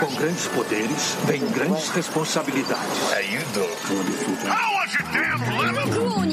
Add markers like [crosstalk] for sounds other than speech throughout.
Com grandes poderes, vem grandes responsabilidades. How you doing?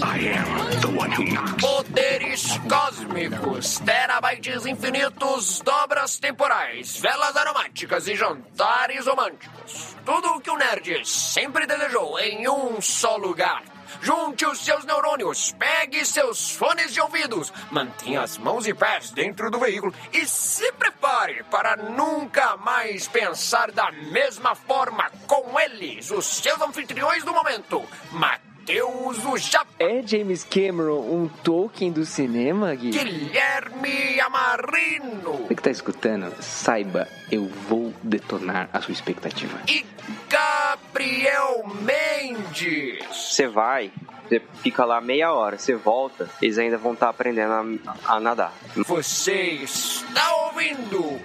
I am the one who knocks. Poderes cósmicos, terabytes infinitos, dobras temporais, velas aromáticas e jantares românticos. Tudo o que o nerd sempre desejou em um só lugar. Junte os seus neurônios, pegue seus fones de ouvidos, mantenha as mãos e pés dentro do veículo e se prepare para nunca mais pensar da mesma forma com eles, os seus anfitriões do momento. Matheus o Japa. É James Cameron um Tolkien do cinema, Gui? Guilherme Amarino Você que tá escutando, saiba, eu vou detonar a sua expectativa. e Gabriel Mendes. Você vai, você fica lá meia hora, você volta, eles ainda vão estar aprendendo a, a nadar. Você está ouvindo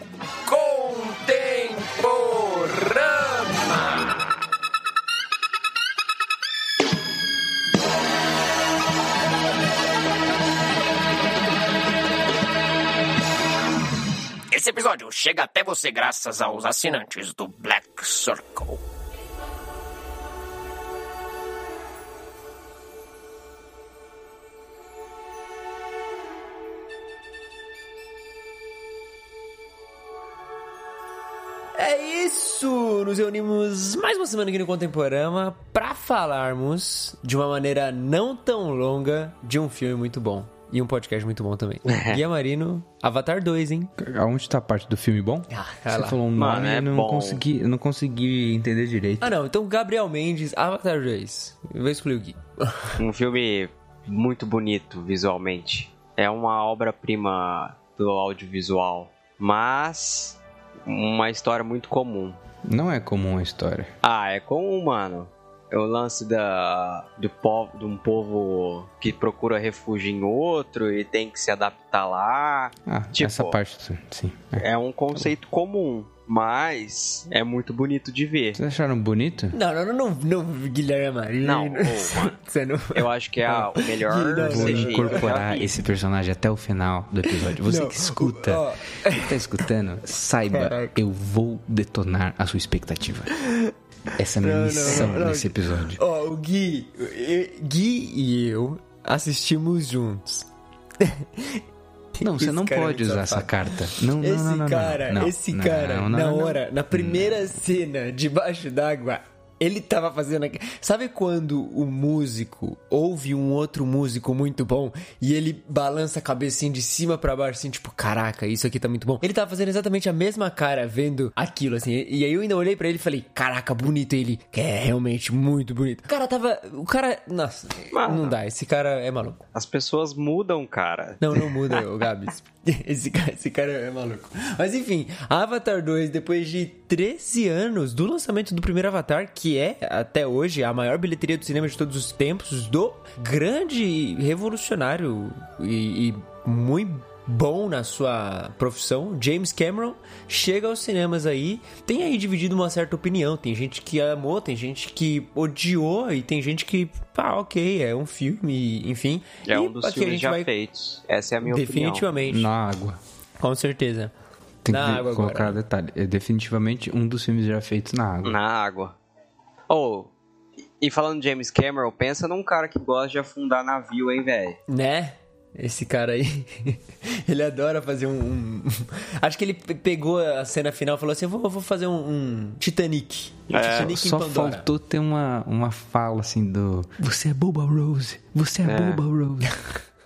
Contemporama. Esse episódio chega até você graças aos assinantes do Black Circle. É isso! Nos reunimos mais uma semana aqui no Contemporama pra falarmos de uma maneira não tão longa de um filme muito bom. E um podcast muito bom também. [laughs] Guia Marino, Avatar 2, hein? Aonde tá a parte do filme bom? Ah, Você lá. falou um Mano, nome é e não bom. consegui, eu não consegui entender direito. Ah, não. Então, Gabriel Mendes, Avatar 2. Eu vou excluir o Gui. [laughs] Um filme muito bonito visualmente. É uma obra-prima do audiovisual, mas uma história muito comum. Não é comum a história. Ah, é comum, mano. É o lance da, do povo, de um povo que procura refúgio em outro e tem que se adaptar lá. Ah, Tipo- essa parte, sim. É. É um conceito comum, mas é muito bonito de ver. Vocês acharam bonito? Não, não, não, não, Guilherme. Não. [laughs] Você não... [laughs] Eu acho que é a- o melhor Vou incorporar esse personagem até o final do episódio. Você Não, que escuta, você que tá escutando, saiba, Caraca. eu vou detonar a sua expectativa. Essa é a minha Não, missão não, não. nesse episódio. Ó, o Gui, Gui e eu assistimos juntos. Não, você não é pode usar essa carta. Não, não, Esse não, não, cara, esse cara, na hora, na primeira cena, debaixo d'água, ele tava fazendo. Sabe quando o músico ouve um outro músico muito bom e ele balança a cabecinha de cima pra baixo, assim, tipo, caraca, isso aqui tá muito bom? Ele tava fazendo exatamente a mesma cara vendo aquilo, assim. E aí eu ainda olhei pra ele e falei, caraca, bonito ele. É realmente muito bonito. O cara tava. O cara. Nossa, Mano. não dá, esse cara é maluco. As pessoas mudam, cara. Não, não [laughs] muda, o Gabs. [laughs] Esse cara, esse cara é maluco. Mas enfim, Avatar 2, depois de 13 anos do lançamento do primeiro Avatar, que é, até hoje, a maior bilheteria do cinema de todos os tempos, do grande revolucionário e, e muito bom na sua profissão, James Cameron, chega aos cinemas aí, tem aí dividido uma certa opinião, tem gente que amou, tem gente que odiou e tem gente que, ah, ok, é um filme, enfim. É um dos filmes já vai- feitos. Essa é a minha opinião. Definitivamente. Na água. Com certeza. Tem Na que água colocar agora. detalhe. É definitivamente um dos filmes já feitos na água. Na água. Oh, e falando de James Cameron, pensa num cara que gosta de afundar navio, hein, velho? Né? Esse cara aí, [laughs] ele adora fazer um, um- Acho que ele pe- pegou a cena final e falou assim: eu vou, vou fazer um, um Titanic. É. Titanic em Só faltou ter uma, uma fala assim do Você é Boba Rose, você é, Boba Rose.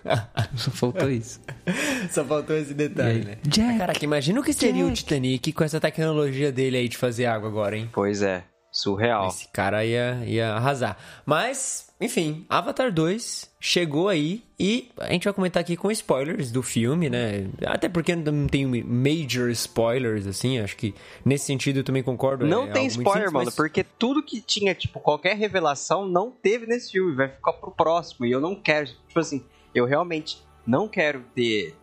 [laughs] Só faltou isso. [laughs] Só faltou esse detalhe, aí, né? Jack, Caraca, imagina o que seria o Jack. Titanic com essa tecnologia dele aí de fazer água agora, hein? Pois é, surreal. Esse cara ia, ia arrasar. Mas, enfim, Avatar 2 chegou aí e a gente vai comentar aqui com spoilers do filme, né? Até porque não tem major spoilers, assim, acho que nesse sentido eu também concordo. Não é tem spoiler, simples, mano, mas- porque tudo que tinha, tipo, qualquer revelação não teve nesse filme, vai ficar pro próximo. E eu não quero, tipo assim, eu realmente não quero ter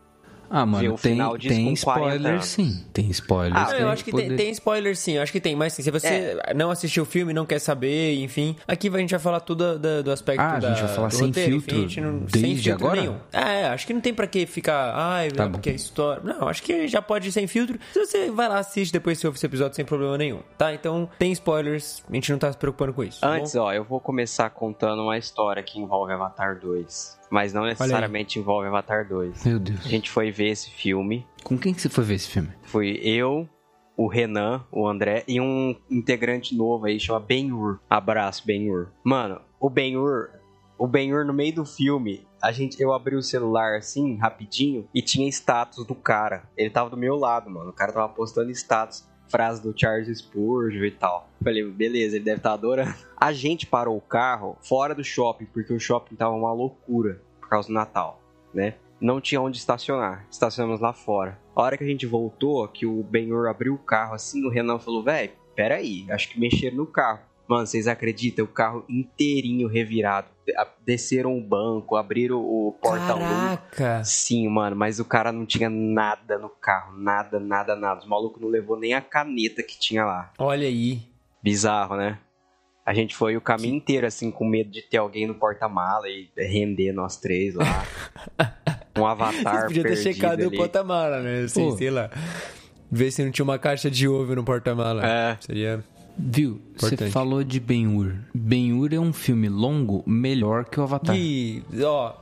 Ah, ver mano, o tem, final disso tem com 40 spoiler sim. Tem spoiler. Ah, eu acho que tem, tem spoiler sim, eu acho que tem, mas assim, se você não assistiu o filme, não quer saber, enfim, aqui a gente vai falar tudo da- do aspecto Ah, a da, gente vai falar do sem roteiro, filtro enfim, a não- desde agora? nenhum. É, acho que não tem pra que ficar, ai, Tá é bom. porque a história... Não, acho que já pode ir sem filtro, se você vai lá, assiste, depois você ouve esse episódio sem problema nenhum, tá? Então, tem spoilers, a gente não tá se preocupando com isso, tá Antes, bom? ó, eu vou começar contando uma história que envolve Avatar 2. Mas não necessariamente envolve Avatar 2. Meu Deus. A gente foi ver esse filme. Com quem que você foi ver esse filme? Foi eu, o Renan, o André e um integrante novo aí, chama Ben-Hur. Abraço, Ben-Hur. Mano, o Ben-Hur, o Ben-Hur no meio do filme, a gente, eu abri o celular assim, rapidinho, e tinha status do cara. Ele tava do meu lado, mano. O cara tava postando status, frase do Charles Spurgeon e tal. Falei, beleza, ele deve estar adorando. A gente parou o carro fora do shopping, porque o shopping tava uma loucura por causa do Natal, né? Não tinha onde estacionar. Estacionamos lá fora. A hora que a gente voltou, que o Benhur abriu o carro assim, o Renan falou, velho, peraí, acho que mexeram no carro. Mano, vocês acreditam? O carro inteirinho revirado. Desceram o banco, abriram o porta-luz. Caraca! Sim, mano, mas o cara não tinha nada no carro. Nada, nada, nada. Os malucos não levou nem a caneta que tinha lá. Olha aí. Bizarro, né? A gente foi o caminho inteiro, assim, com medo de ter alguém no porta-mala e render nós três lá. [laughs] Um avatar Você podia ter checado ali. o porta-mala, né? Assim, Pô. sei lá. Ver se não tinha uma caixa de ovo no porta-mala. É. Seria... Viu? Você falou de Ben-Hur. Ben-Hur é um filme longo melhor que o Avatar. E, ó,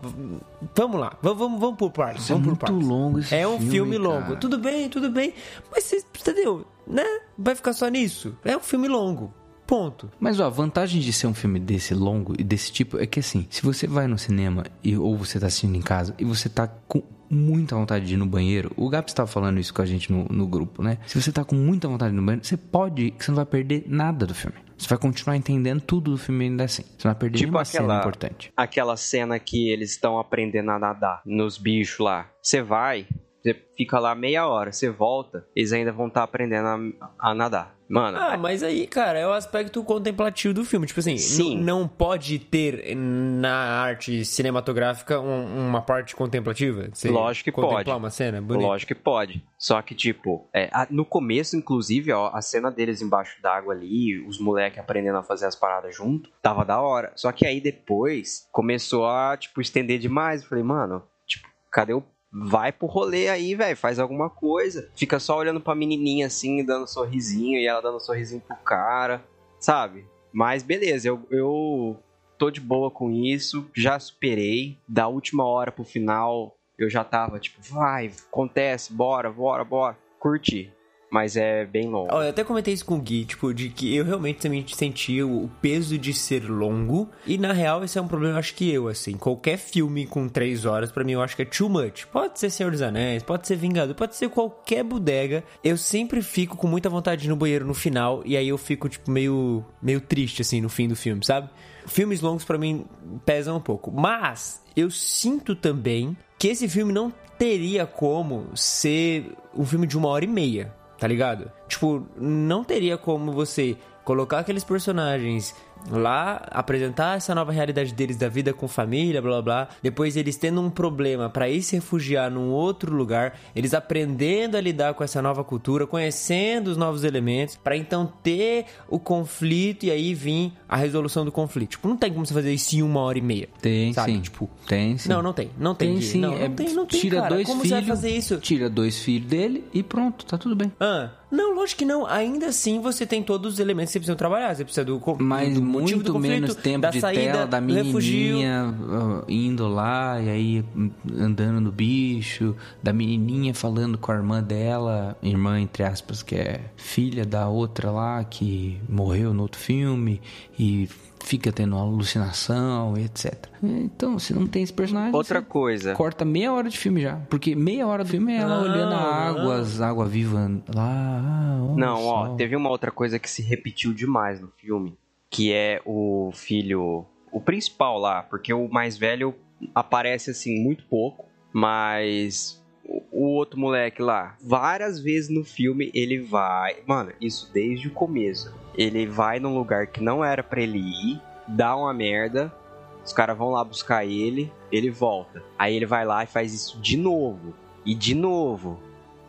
vamos lá, vamos, vamos, vamos por partes. É Vamos por muito partes. longo esse É um filme, filme, longo. cara. Tudo bem, tudo bem. Mas você, entendeu? Né? Vai ficar só nisso. É um filme longo. Ponto. Mas ó, a vantagem de ser um filme desse longo e desse tipo é que assim, se você vai no cinema e, ou você tá assistindo em casa e você tá com muita vontade de ir no banheiro, o Gaps estava falando isso com a gente no, no grupo, né? Se você tá com muita vontade de ir no banheiro, você pode, que você não vai perder nada do filme. Você vai continuar entendendo tudo do filme ainda assim. Você não vai perder Tipo nenhuma cena aquela- importante. Aquela cena que eles estão aprendendo a nadar nos bichos lá. Você vai, você fica lá meia hora, você volta, eles ainda vão estar aprendendo a, a nadar. Mano, Ah, mas aí, cara, é o aspecto contemplativo do filme. Tipo assim, Sim. não pode ter na arte cinematográfica um- uma parte contemplativa? Você Lógico que contemplar pode. uma cena bonita? Lógico que pode. Só que, tipo, é, a- no começo, inclusive, ó, a cena deles embaixo d'água ali, os moleques aprendendo a fazer as paradas junto, tava da hora. Só que aí depois começou a, tipo, estender demais. Eu falei, mano, tipo, cadê o. Vai pro rolê aí, velho, faz alguma coisa. Fica só olhando pra menininha assim, dando sorrisinho, e ela dando sorrisinho pro cara, sabe? Mas beleza, eu, eu tô de boa com isso, já superei. Da última hora pro final, eu já tava tipo, vai, acontece, bora, bora, bora. Curti. Mas é bem longo. Olha, eu até comentei isso com o Gui, tipo, de que eu realmente também senti o peso de ser longo. E na real, esse é um problema, acho que eu, assim. Qualquer filme com três horas, pra mim, eu acho que é too much. Pode ser Senhor dos Anéis, pode ser Vingador, pode ser qualquer bodega. Eu sempre fico com muita vontade no banheiro no final. E aí eu fico, tipo, meio, meio triste, assim, no fim do filme, sabe? Filmes longos pra mim pesam um pouco. Mas eu sinto também que esse filme não teria como ser um filme de uma hora e meia tá ligado? Tipo, não teria como você colocar aqueles personagens lá, apresentar essa nova realidade deles da vida com família, blá blá blá. Depois eles tendo um problema pra ir se refugiar num outro lugar, eles aprendendo a lidar com essa nova cultura, conhecendo os novos elementos, pra então ter o conflito e aí vir a resolução do conflito. Tipo, não tem como você fazer isso em uma hora e meia. Tem sabe? sim. Tipo, tem sim. não, não tem, não tem. Tem sim. Não, é, não tem, não tem, tira cara. dois Como filhos. você vai fazer isso? Tira dois filhos dele e pronto, tá tudo bem. Ah, não, lógico que não. Ainda assim, você tem todos os elementos que você precisa trabalhar. Você precisa do, Mas do motivo do muito conflito, menos tempo da de saída, tela da do refugio. menininha uh, indo lá e aí andando no bicho, da menininha falando com a irmã dela, irmã entre aspas, que é filha da outra lá que morreu no outro filme e fica tendo alucinação etc. Então, se não tem esse personagem, Outra coisa. corta meia hora de filme já, porque meia hora do filme é ela olhando a água, as água viva lá. olha Não, ó, só. teve uma outra coisa que se repetiu demais no filme, que é o filho, o principal lá, porque o mais velho aparece assim muito pouco, mas o outro moleque lá, várias vezes no filme ele vai, mano, isso desde o começo. Ele vai num lugar que não era pra ele ir, dá uma merda, os caras vão lá buscar ele, ele volta. Aí ele vai lá e faz isso de novo. E de novo.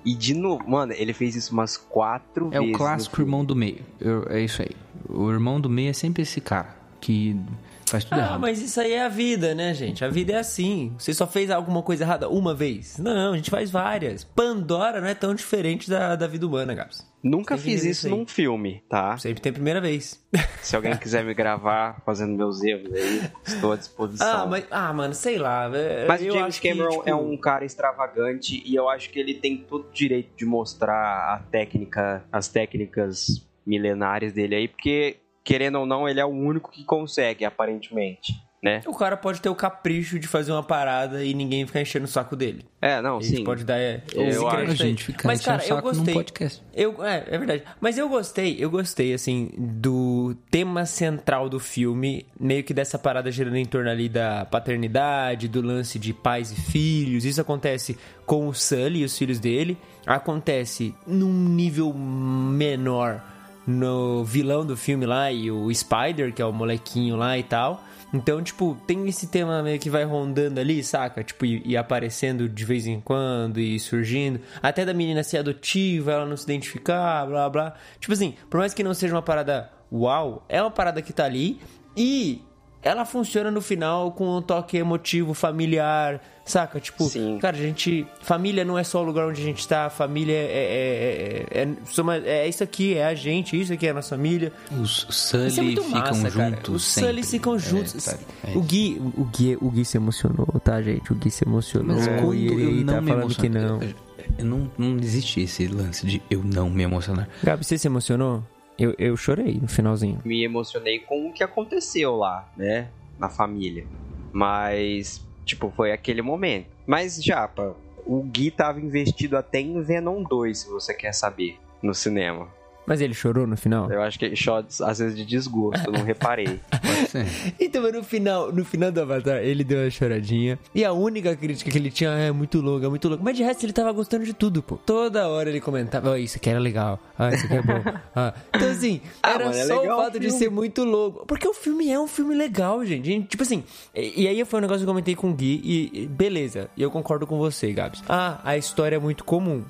E de novo. Mano, ele fez isso umas quatro É vezes. o no clássico irmão do meio. Eu- é isso aí. O irmão do meio é sempre esse cara que faz tudo Ah, errado. mas isso aí é a vida, né, gente? A vida é assim. Você só fez alguma coisa errada uma vez? Não, a gente faz várias. Pandora não é tão diferente da, da vida humana, Gabs. Nunca fiz isso num filme, tá? Sempre tem a primeira vez. Se alguém quiser me gravar fazendo meus erros aí, estou à disposição. Ah, mas, ah, mano, sei lá. é- Mas o James acho que, Cameron tipo, é um cara extravagante e eu acho que ele tem todo o direito de mostrar a técnica, as técnicas milenares dele aí, porque querendo ou não, ele é o único que consegue, aparentemente, né? O cara pode ter o capricho de fazer uma parada e ninguém ficar enchendo o saco dele. É, não, A gente sim. pode dar é, Eu esse acho. A gente fica Mas, enchendo cara, o eu gostei. podcast. Eu, é, é verdade. Mas eu gostei, eu gostei, assim, do tema central do filme, meio que dessa parada girando em torno ali da paternidade, do lance de pais e filhos. Isso acontece com o Sully e os filhos dele. Acontece num nível menor no vilão do filme lá e o Spider, que é o molequinho lá e tal. Então, tipo, tem esse tema meio que vai rondando ali, saca? Tipo, e, e aparecendo de vez em quando e surgindo. Até da menina ser adotiva, ela não se identificar, blá blá. Tipo assim, por mais que não seja uma parada uau, é uma parada que tá ali e ela funciona no final com um toque emotivo, familiar, saca? Tipo, Sim. cara, a gente. Família não é só o lugar onde a gente tá, família é. É, é, é, soma- é isso aqui, é a gente, isso aqui é a nossa família. Os Isso é Sully muito ficam massa, cara. juntos Os sempre. Sully ficam É, juntos. tá, é o. Gui, o, Gui, o Gui se emocionou, tá, gente? O Gui se emocionou. Mas quando e ele eu não tá me falando que não. eu- eu não, não existe esse lance de eu não me emocionar. Gabi, você se emocionou? Eu, eu chorei no finalzinho. Me emocionei com o que aconteceu lá, né? Na família. Mas, tipo, foi aquele momento. Mas, Japa, o Gui tava investido até em Venom 2, se você quer saber, no cinema. Mas ele chorou no final? Eu acho que ele chora às vezes de desgosto, eu não reparei. [laughs] Então, mas no final, no final do Avatar, ele deu uma choradinha. E a única crítica que ele tinha "Ah, é muito longa, muito longa. Mas de resto, ele tava gostando de tudo, pô. Toda hora ele comentava, "Ah, isso aqui era legal. Ah, isso aqui é bom. [laughs] Ah. Então, assim, Ah, era mano, é só o o fato de filme. ser muito louco. Porque o filme é um filme legal, gente. Tipo assim, e, aí foi um negócio que eu comentei com o Gui e, e beleza. E eu concordo com você, Gabs. Ah, a história é muito comum.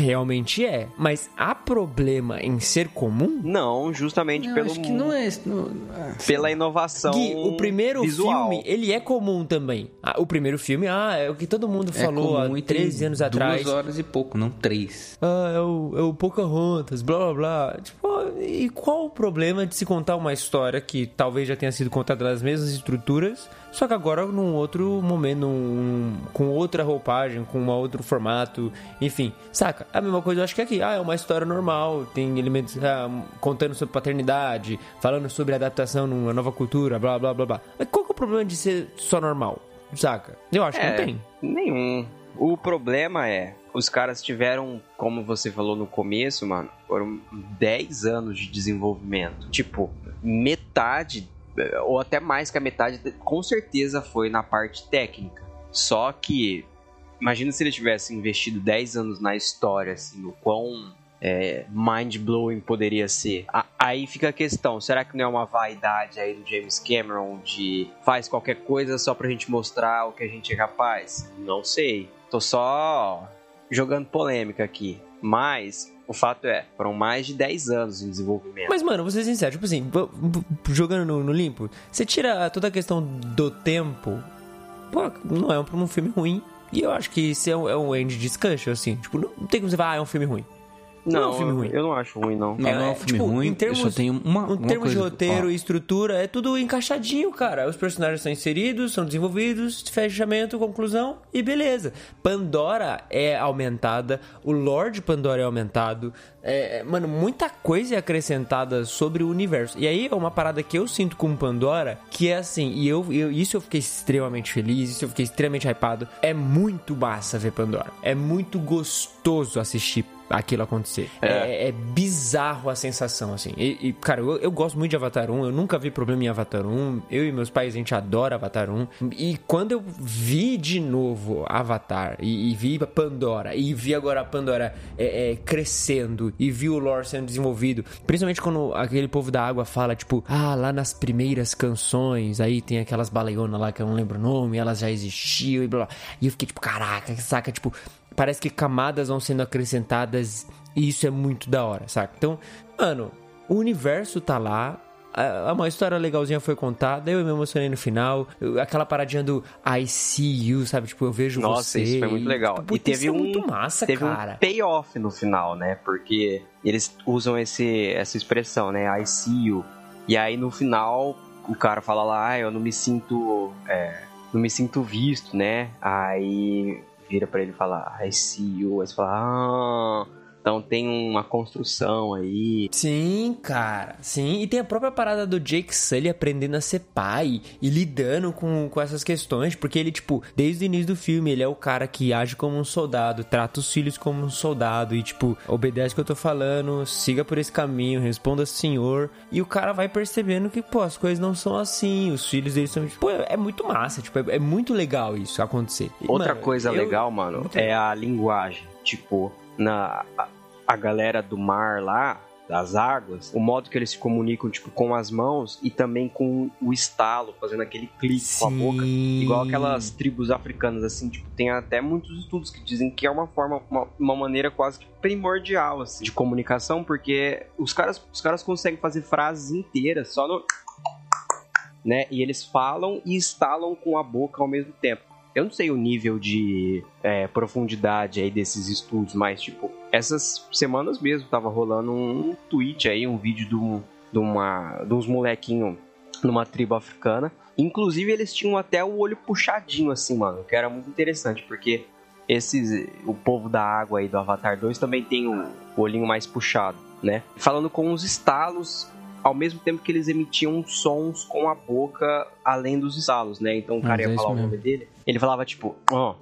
Realmente é. Mas há problema em ser comum? Não, justamente Não, pelo acho que não é... Não, ah, pela inovação Gui, o primeiro visual. filme, ele é comum também. Ah, o primeiro filme, ah, é o que todo mundo é falou há comum e tem 13 anos atrás. Duas horas e pouco, não três. Ah, é o, é o Pocahontas, blá blá blá. Tipo, e qual o problema de se contar uma história que talvez já tenha sido contada nas mesmas estruturas, só que agora num outro momento, num- com outra roupagem, com um outro formato, enfim, saca? A mesma coisa eu acho que aqui, ah, é uma história normal, tem elementos ah, contando sobre paternidade, falando sobre adaptação numa nova cultura, blá blá blá blá. Mas qual que é o problema de ser só normal, saca? Eu acho que É, não tem. Nenhum. O problema é, os caras tiveram, como você falou no começo, mano, foram 10 anos de desenvolvimento. Tipo, metade, ou até mais que a metade, com certeza foi na parte técnica. Só que, imagina se ele tivesse investido 10 anos na história, assim, o quão é, mind-blowing poderia ser. A- aí fica a questão, será que não é uma vaidade aí do James Cameron de faz qualquer coisa só pra gente mostrar o que a gente é capaz? Não sei. Tô só jogando polêmica aqui. Mas o fato é, foram mais de 10 anos em desenvolvimento. Mas, mano, vou ser sincero, tipo assim, jogando no, no limpo, você tira toda a questão do tempo, pô, não é um, um filme ruim. E eu acho que isso é um, é um end discussion, assim. Tipo, não tem como você falar, ah, é um filme ruim. Não é um filme ruim. eu não acho ruim, não. Não, não é um filme ruim, Em termos, eu só tenho uma, em uma termos de roteiro ó, e estrutura, é tudo encaixadinho, cara. Os personagens são inseridos, são desenvolvidos, fechamento, conclusão e beleza. Pandora é aumentada, o Lord Pandora é aumentado. É, é, mano, muita coisa é acrescentada sobre o universo. E aí é uma parada que eu sinto com Pandora, que é assim, e eu, eu- isso eu fiquei extremamente feliz, isso eu fiquei extremamente hypado. É muito massa ver Pandora. É muito gostoso assistir aquilo acontecer. É, é bizarro a sensação, assim. E, e, cara, eu, eu gosto muito de Avatar 1, eu nunca vi problema em Avatar 1. Eu e meus pais, a gente adora Avatar 1. E quando eu vi de novo Avatar, e, e vi Pandora, e vi agora a Pandora é, é, crescendo, e vi o lore sendo desenvolvido, principalmente quando aquele povo da água fala, tipo, ah, lá nas primeiras canções, aí tem aquelas baleionas lá que eu não lembro o nome, elas já existiam e blá blá. E eu fiquei tipo, caraca, saca? Tipo, parece que camadas vão sendo acrescentadas e isso é muito da hora, saca? Então, mano, o universo tá lá, a- uma história legalzinha foi contada, eu me emocionei no final. aquela paradinha do I see you, sabe? Tipo, eu vejo Nossa, você. isso foi muito e, legal. tipo, e puta, teve é um muito massa, teve cara. um payoff no final, né? Porque eles usam esse, essa expressão, né? I see you. E aí no final o cara fala lá, ah, eu não me sinto. é, não me sinto visto, né? Aí vira pra ele falar, I see you. Aí você fala, ah, então tem uma construção aí. Sim, cara, sim. E tem a própria parada do Jake Sully aprendendo a ser pai e lidando com, com essas questões, porque ele, tipo, desde o início do filme, ele é o cara que age como um soldado, trata os filhos como um soldado e, tipo, obedece o que eu tô falando, siga por esse caminho, responda senhor. E o cara vai percebendo que, pô, as coisas não são assim, os filhos dele são. Pô, é muito massa, tipo, é, é muito legal isso acontecer. Outra mano, coisa eu- legal, mano, é a linguagem. Tipo, na a, a galera do mar lá, das águas, o modo que eles se comunicam, tipo, com as mãos e também com o estalo, fazendo aquele clique com a boca. Sim. Igual aquelas tribos africanas, assim, tipo, tem até muitos estudos que dizem que é uma forma, uma, uma maneira quase que primordial, assim, de comunicação, porque os caras, os caras conseguem fazer frases inteiras só no... Né? E eles falam e estalam com a boca ao mesmo tempo. Eu não sei o nível de é, profundidade aí desses estudos, mas, tipo, essas semanas mesmo tava rolando um tweet aí, um vídeo de, um, de, uma, de uns molequinhos numa tribo africana. Inclusive, eles tinham até o olho puxadinho, assim, mano, que era muito interessante, porque esses, o povo da água aí do Avatar 2 também tem o, o olhinho mais puxado, né? Falando com os estalos, ao mesmo tempo que eles emitiam sons com a boca além dos estalos, né? Então o cara Mas é ia isso falar o nome dele, ele falava tipo, ó,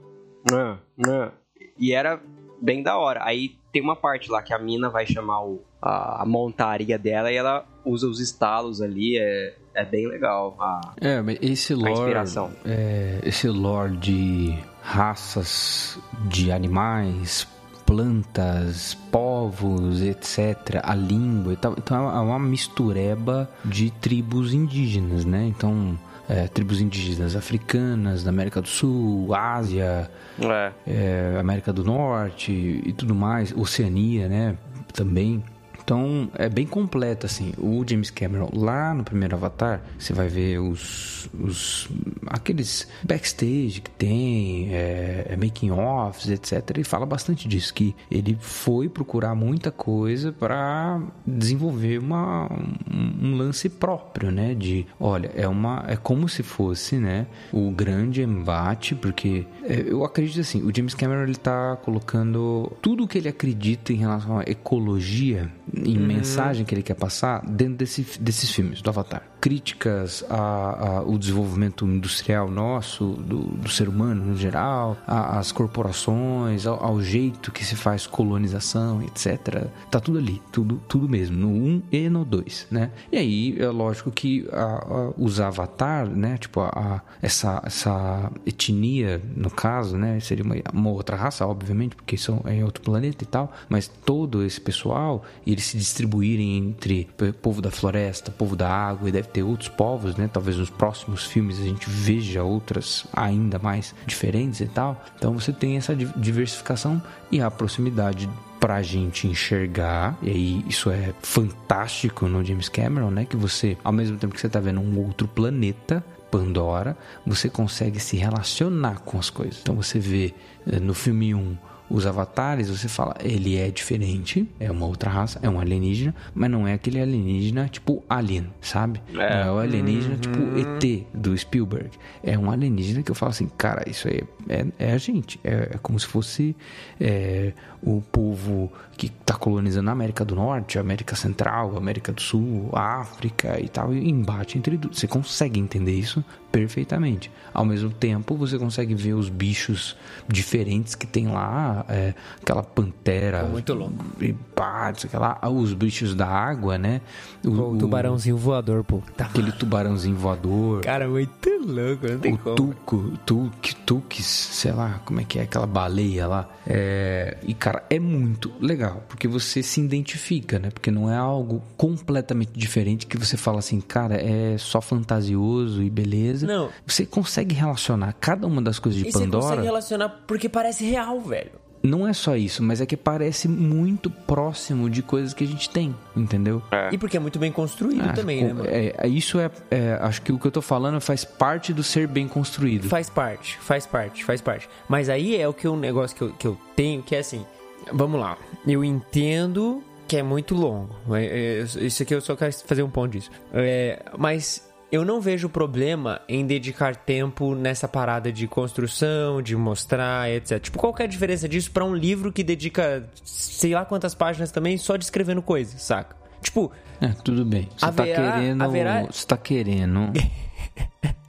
nã, nã, e era bem da hora. Aí tem uma parte lá que a mina vai chamar o, a, a montaria dela e ela usa os estalos ali, é, é bem legal. a- É, mas esse lore. inspiração. é, esse lore de raças de animais, plantas, povos, etc., a língua e tal. Então é uma mistureba de tribos indígenas, né? Então. é, tribos indígenas africanas, da América do Sul, Ásia, é. é, América do Norte e tudo mais, Oceania, né, também. Então é bem completo assim. O James Cameron lá no primeiro Avatar, você vai ver os, os aqueles backstage que tem, é, é making offs, etc. E fala bastante disso que ele foi procurar muita coisa para desenvolver uma, um, um lance próprio, né? De, olha, é uma é como se fosse, né, o grande embate, porque é, eu acredito assim, o James Cameron ele tá colocando tudo o que ele acredita em relação à ecologia, em mensagem que ele quer passar dentro desse, desses filmes do Avatar. Críticas ao desenvolvimento industrial nosso, do, do ser humano no geral, às corporações, ao, ao jeito que se faz colonização, etc. Tá tudo ali, tudo, tudo mesmo, no 1 e no 2, né? E aí, é lógico que a- a- os Avatar, né? Tipo, a, essa, essa etnia, no caso, né? Seria uma, uma outra raça, obviamente, porque são é em outro planeta e tal, mas todo esse pessoal, eles se distribuírem entre povo da floresta, povo da água, e deve ter outros povos, né? Talvez nos próximos filmes a gente veja outras ainda mais diferentes e tal. Então você tem essa di- diversificação e a proximidade pra gente enxergar, e aí isso é fantástico no James Cameron, né? Que você, ao mesmo tempo que você tá vendo um outro planeta, Pandora, você consegue se relacionar com as coisas. Então você vê eh, no filme 1 os avatares, você fala, ele é diferente, é uma outra raça, é um alienígena, mas não é aquele alienígena tipo Alien, sabe? Não é o alienígena tipo ET do Spielberg. É um alienígena que eu falo assim, cara, isso aí é, é a gente. É, é como se fosse é, o povo que tá colonizando a América do Norte, a América Central, a América do Sul, a África e tal, e embate entre. Você consegue entender isso perfeitamente. Ao mesmo tempo, você consegue ver os bichos diferentes que tem lá, é, aquela pantera. Muito louco. E pá, que lá, os bichos da água, né? O, Pô, o tubarãozinho voador, pô. Tá Aquele tubarãozinho voador. Cara, muito louco, não tem O como. tuco, tuque, tuques, sei lá, como é que é aquela baleia lá. É, e cara, é muito legal, porque você se identifica, né? Porque não é algo completamente diferente que você fala assim, cara, é só fantasioso e beleza. Não. Você consegue relacionar cada uma das coisas de E você consegue Pandora. relacionar porque parece real, velho. Não é só isso, mas é que parece muito próximo de coisas que a gente tem, entendeu? E porque é muito bem construído Ah, também, né, mano? é, é- isso é, é, Acho que o que eu tô falando faz parte do ser bem construído. Faz parte, faz parte, faz parte. Mas aí é o que um negócio que eu, que eu tenho, que é assim, vamos lá. Eu entendo que é muito longo. mas, é, Isso aqui eu só quero fazer um ponto disso. É, mas eu não vejo problema em dedicar tempo nessa parada de construção, de mostrar, etc. Tipo, qual é a diferença disso pra um livro que dedica sei lá quantas páginas também só descrevendo coisas, saca? Tipo, É, tudo bem. Você tá Haverá- querendo. haverá- Você tá querendo. [laughs]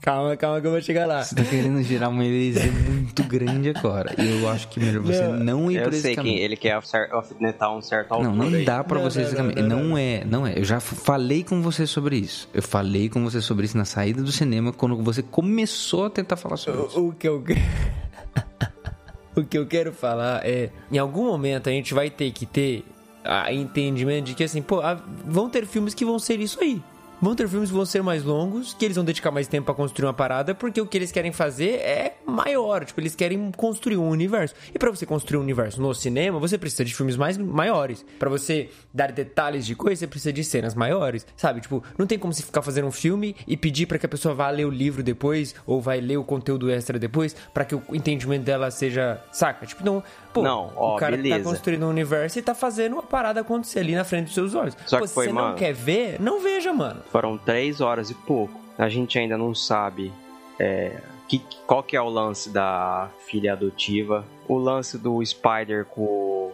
calma, calma que eu vou chegar lá. Você tá querendo gerar uma heresia muito grande agora. E eu acho que melhor você não, ir Eu por esse sei que caminho. ele quer alfinetar um certo Não, autor não aí. dá pra Não, você não, esse não, caminho. não, Não, é, não é. Eu já falei com você sobre isso. Eu falei com você sobre isso na saída do cinema quando você começou a tentar falar sobre isso. O, o que eu [laughs] o que eu quero falar é, em algum momento a gente vai ter que ter a entendimento de que assim, pô, ah, vão ter filmes que vão ser isso aí. Vão ter filmes que vão ser mais longos, que eles vão dedicar mais tempo pra construir uma parada, porque o que eles querem fazer é maior, tipo, eles querem construir um universo. E pra você construir um universo no cinema, você precisa de filmes mais maiores. Pra você dar detalhes de coisa, você precisa de cenas maiores, sabe? Tipo, não tem como você ficar fazendo um filme e pedir pra que a pessoa vá ler o livro depois ou vai ler o conteúdo extra depois, pra que o entendimento dela seja, saca? Tipo, não, pô, Não, ó, o cara beleza. tá construindo um universo e tá fazendo uma parada acontecer ali na frente dos seus olhos. Só pô, que se foi, você não mano. quer ver, não veja, mano. Foram três horas e pouco. A gente ainda não sabe é, que, qual que é o lance da filha adotiva. O lance do Spider com o,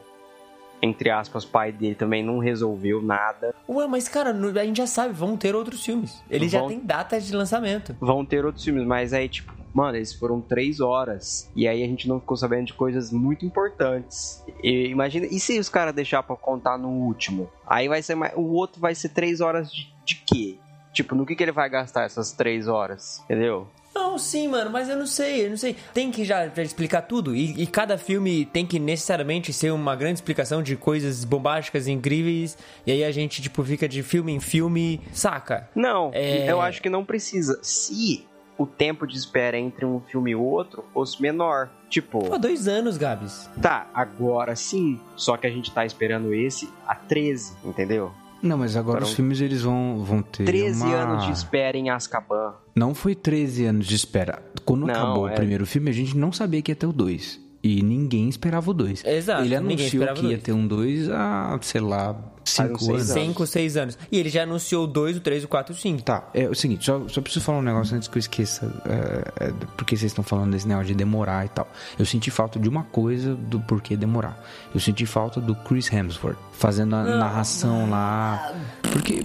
entre aspas, pai dele também não resolveu nada. Ué, mas cara, a gente já sabe, vão ter outros filmes. Eles já Vão- têm datas de lançamento. Vão ter outros filmes, mas aí, tipo, mano, eles foram três horas. E aí a gente não ficou sabendo de coisas muito importantes. E imagina, e se os caras deixar pra contar no último? Aí vai ser mais. O outro vai ser três horas de, de quê? Tipo, no que, que ele vai gastar essas três horas? Entendeu? Não, sim, mano, mas eu não sei, eu não sei. Tem que já, já explicar tudo. E, e cada filme tem que necessariamente ser uma grande explicação de coisas bombásticas, incríveis. E aí a gente, tipo, fica de filme em filme, saca? Não, É. eu acho que não precisa. Se o tempo de espera entre um filme e outro fosse menor. Tipo, Pô, dois anos, Gabs. tá, agora sim. Só que a gente tá esperando esse há 13, entendeu? Não, mas agora Foram os filmes eles vão, vão ter. 13 uma- anos de espera em Azkaban. Não foi 13 anos de espera. Quando Não, acabou é- o primeiro filme, a gente não sabia que ia ter o 2. E ninguém esperava o 2. Exato, Ele anunciou que ia ter um 2 há, sei lá, 5 seis anos. anos. Cinco, seis anos. E ele já anunciou o 2, o 3, o 4 e o 5. Tá, é o seguinte, só, só preciso falar um negócio antes que eu esqueça. é, é, porque vocês estão falando desse negócio de demorar e tal. Eu senti falta de uma coisa do porquê demorar. Eu senti falta do Chris Hemsworth fazendo a narração lá. Porque.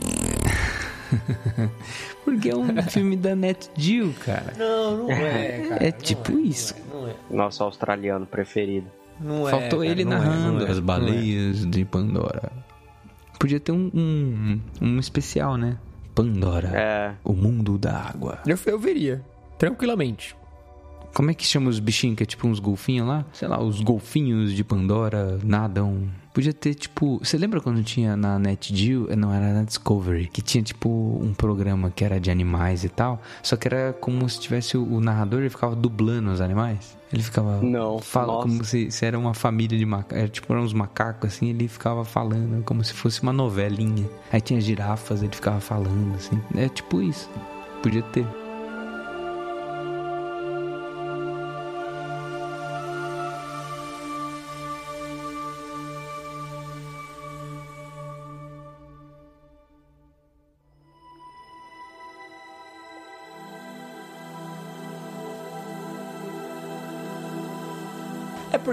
[laughs] porque é um filme da Net Geo, cara. Não, não é, cara. É tipo isso. Não é. Nosso australiano preferido. Não é, Faltou cara, ele não é, narrando não é, as não é. baleias de Pandora. Podia ter um, um, um especial, né? Pandora. É. O mundo da água. Eu, eu veria, tranquilamente. Como é que chama os bichinhos que é tipo uns golfinhos lá? Sei lá, os golfinhos de Pandora nadam. Podia ter tipo. Você lembra quando tinha na Net Geo? eh, Não, era na Discovery. Que tinha tipo um programa que era de animais e tal. Só que era como se tivesse o, narrador ele ficava dublando os animais. Ele ficava. Não, Fala nossa. como se, se era uma família de macacos. Era tipo eram uns macacos assim. Ele ficava falando como se fosse uma novelinha. Aí tinha girafas, ele ficava falando assim. É tipo isso. Podia ter.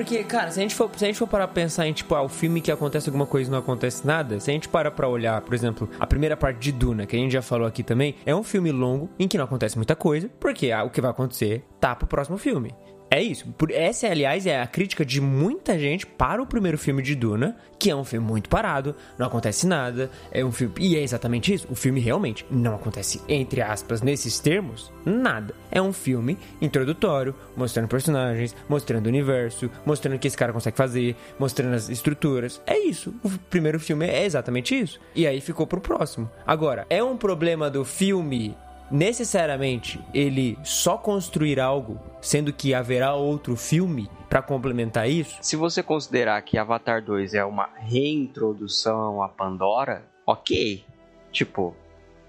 Porque, cara, se a gente for, se a gente for parar pra pensar em, tipo, ah, o filme que acontece alguma coisa e não acontece nada, se a gente parar pra olhar, por exemplo, a primeira parte de Duna, que a gente já falou aqui também, é um filme longo em que não acontece muita coisa, porque ah, o que vai acontecer tá pro próximo filme. É isso. Essa, aliás, é a crítica de muita gente para o primeiro filme de Duna, que é um filme muito parado, não acontece nada, é um filme... E é exatamente isso, o filme realmente não acontece, entre aspas, nesses termos, nada. É um filme introdutório, mostrando personagens, mostrando o universo, mostrando o que esse cara consegue fazer, mostrando as estruturas. É isso. O primeiro filme é exatamente isso. E aí ficou pro próximo. Agora, é um problema do filme necessariamente ele só construir algo, sendo que haverá outro filme pra complementar isso? Se você considerar que Avatar 2 é uma reintrodução a Pandora, ok. Tipo,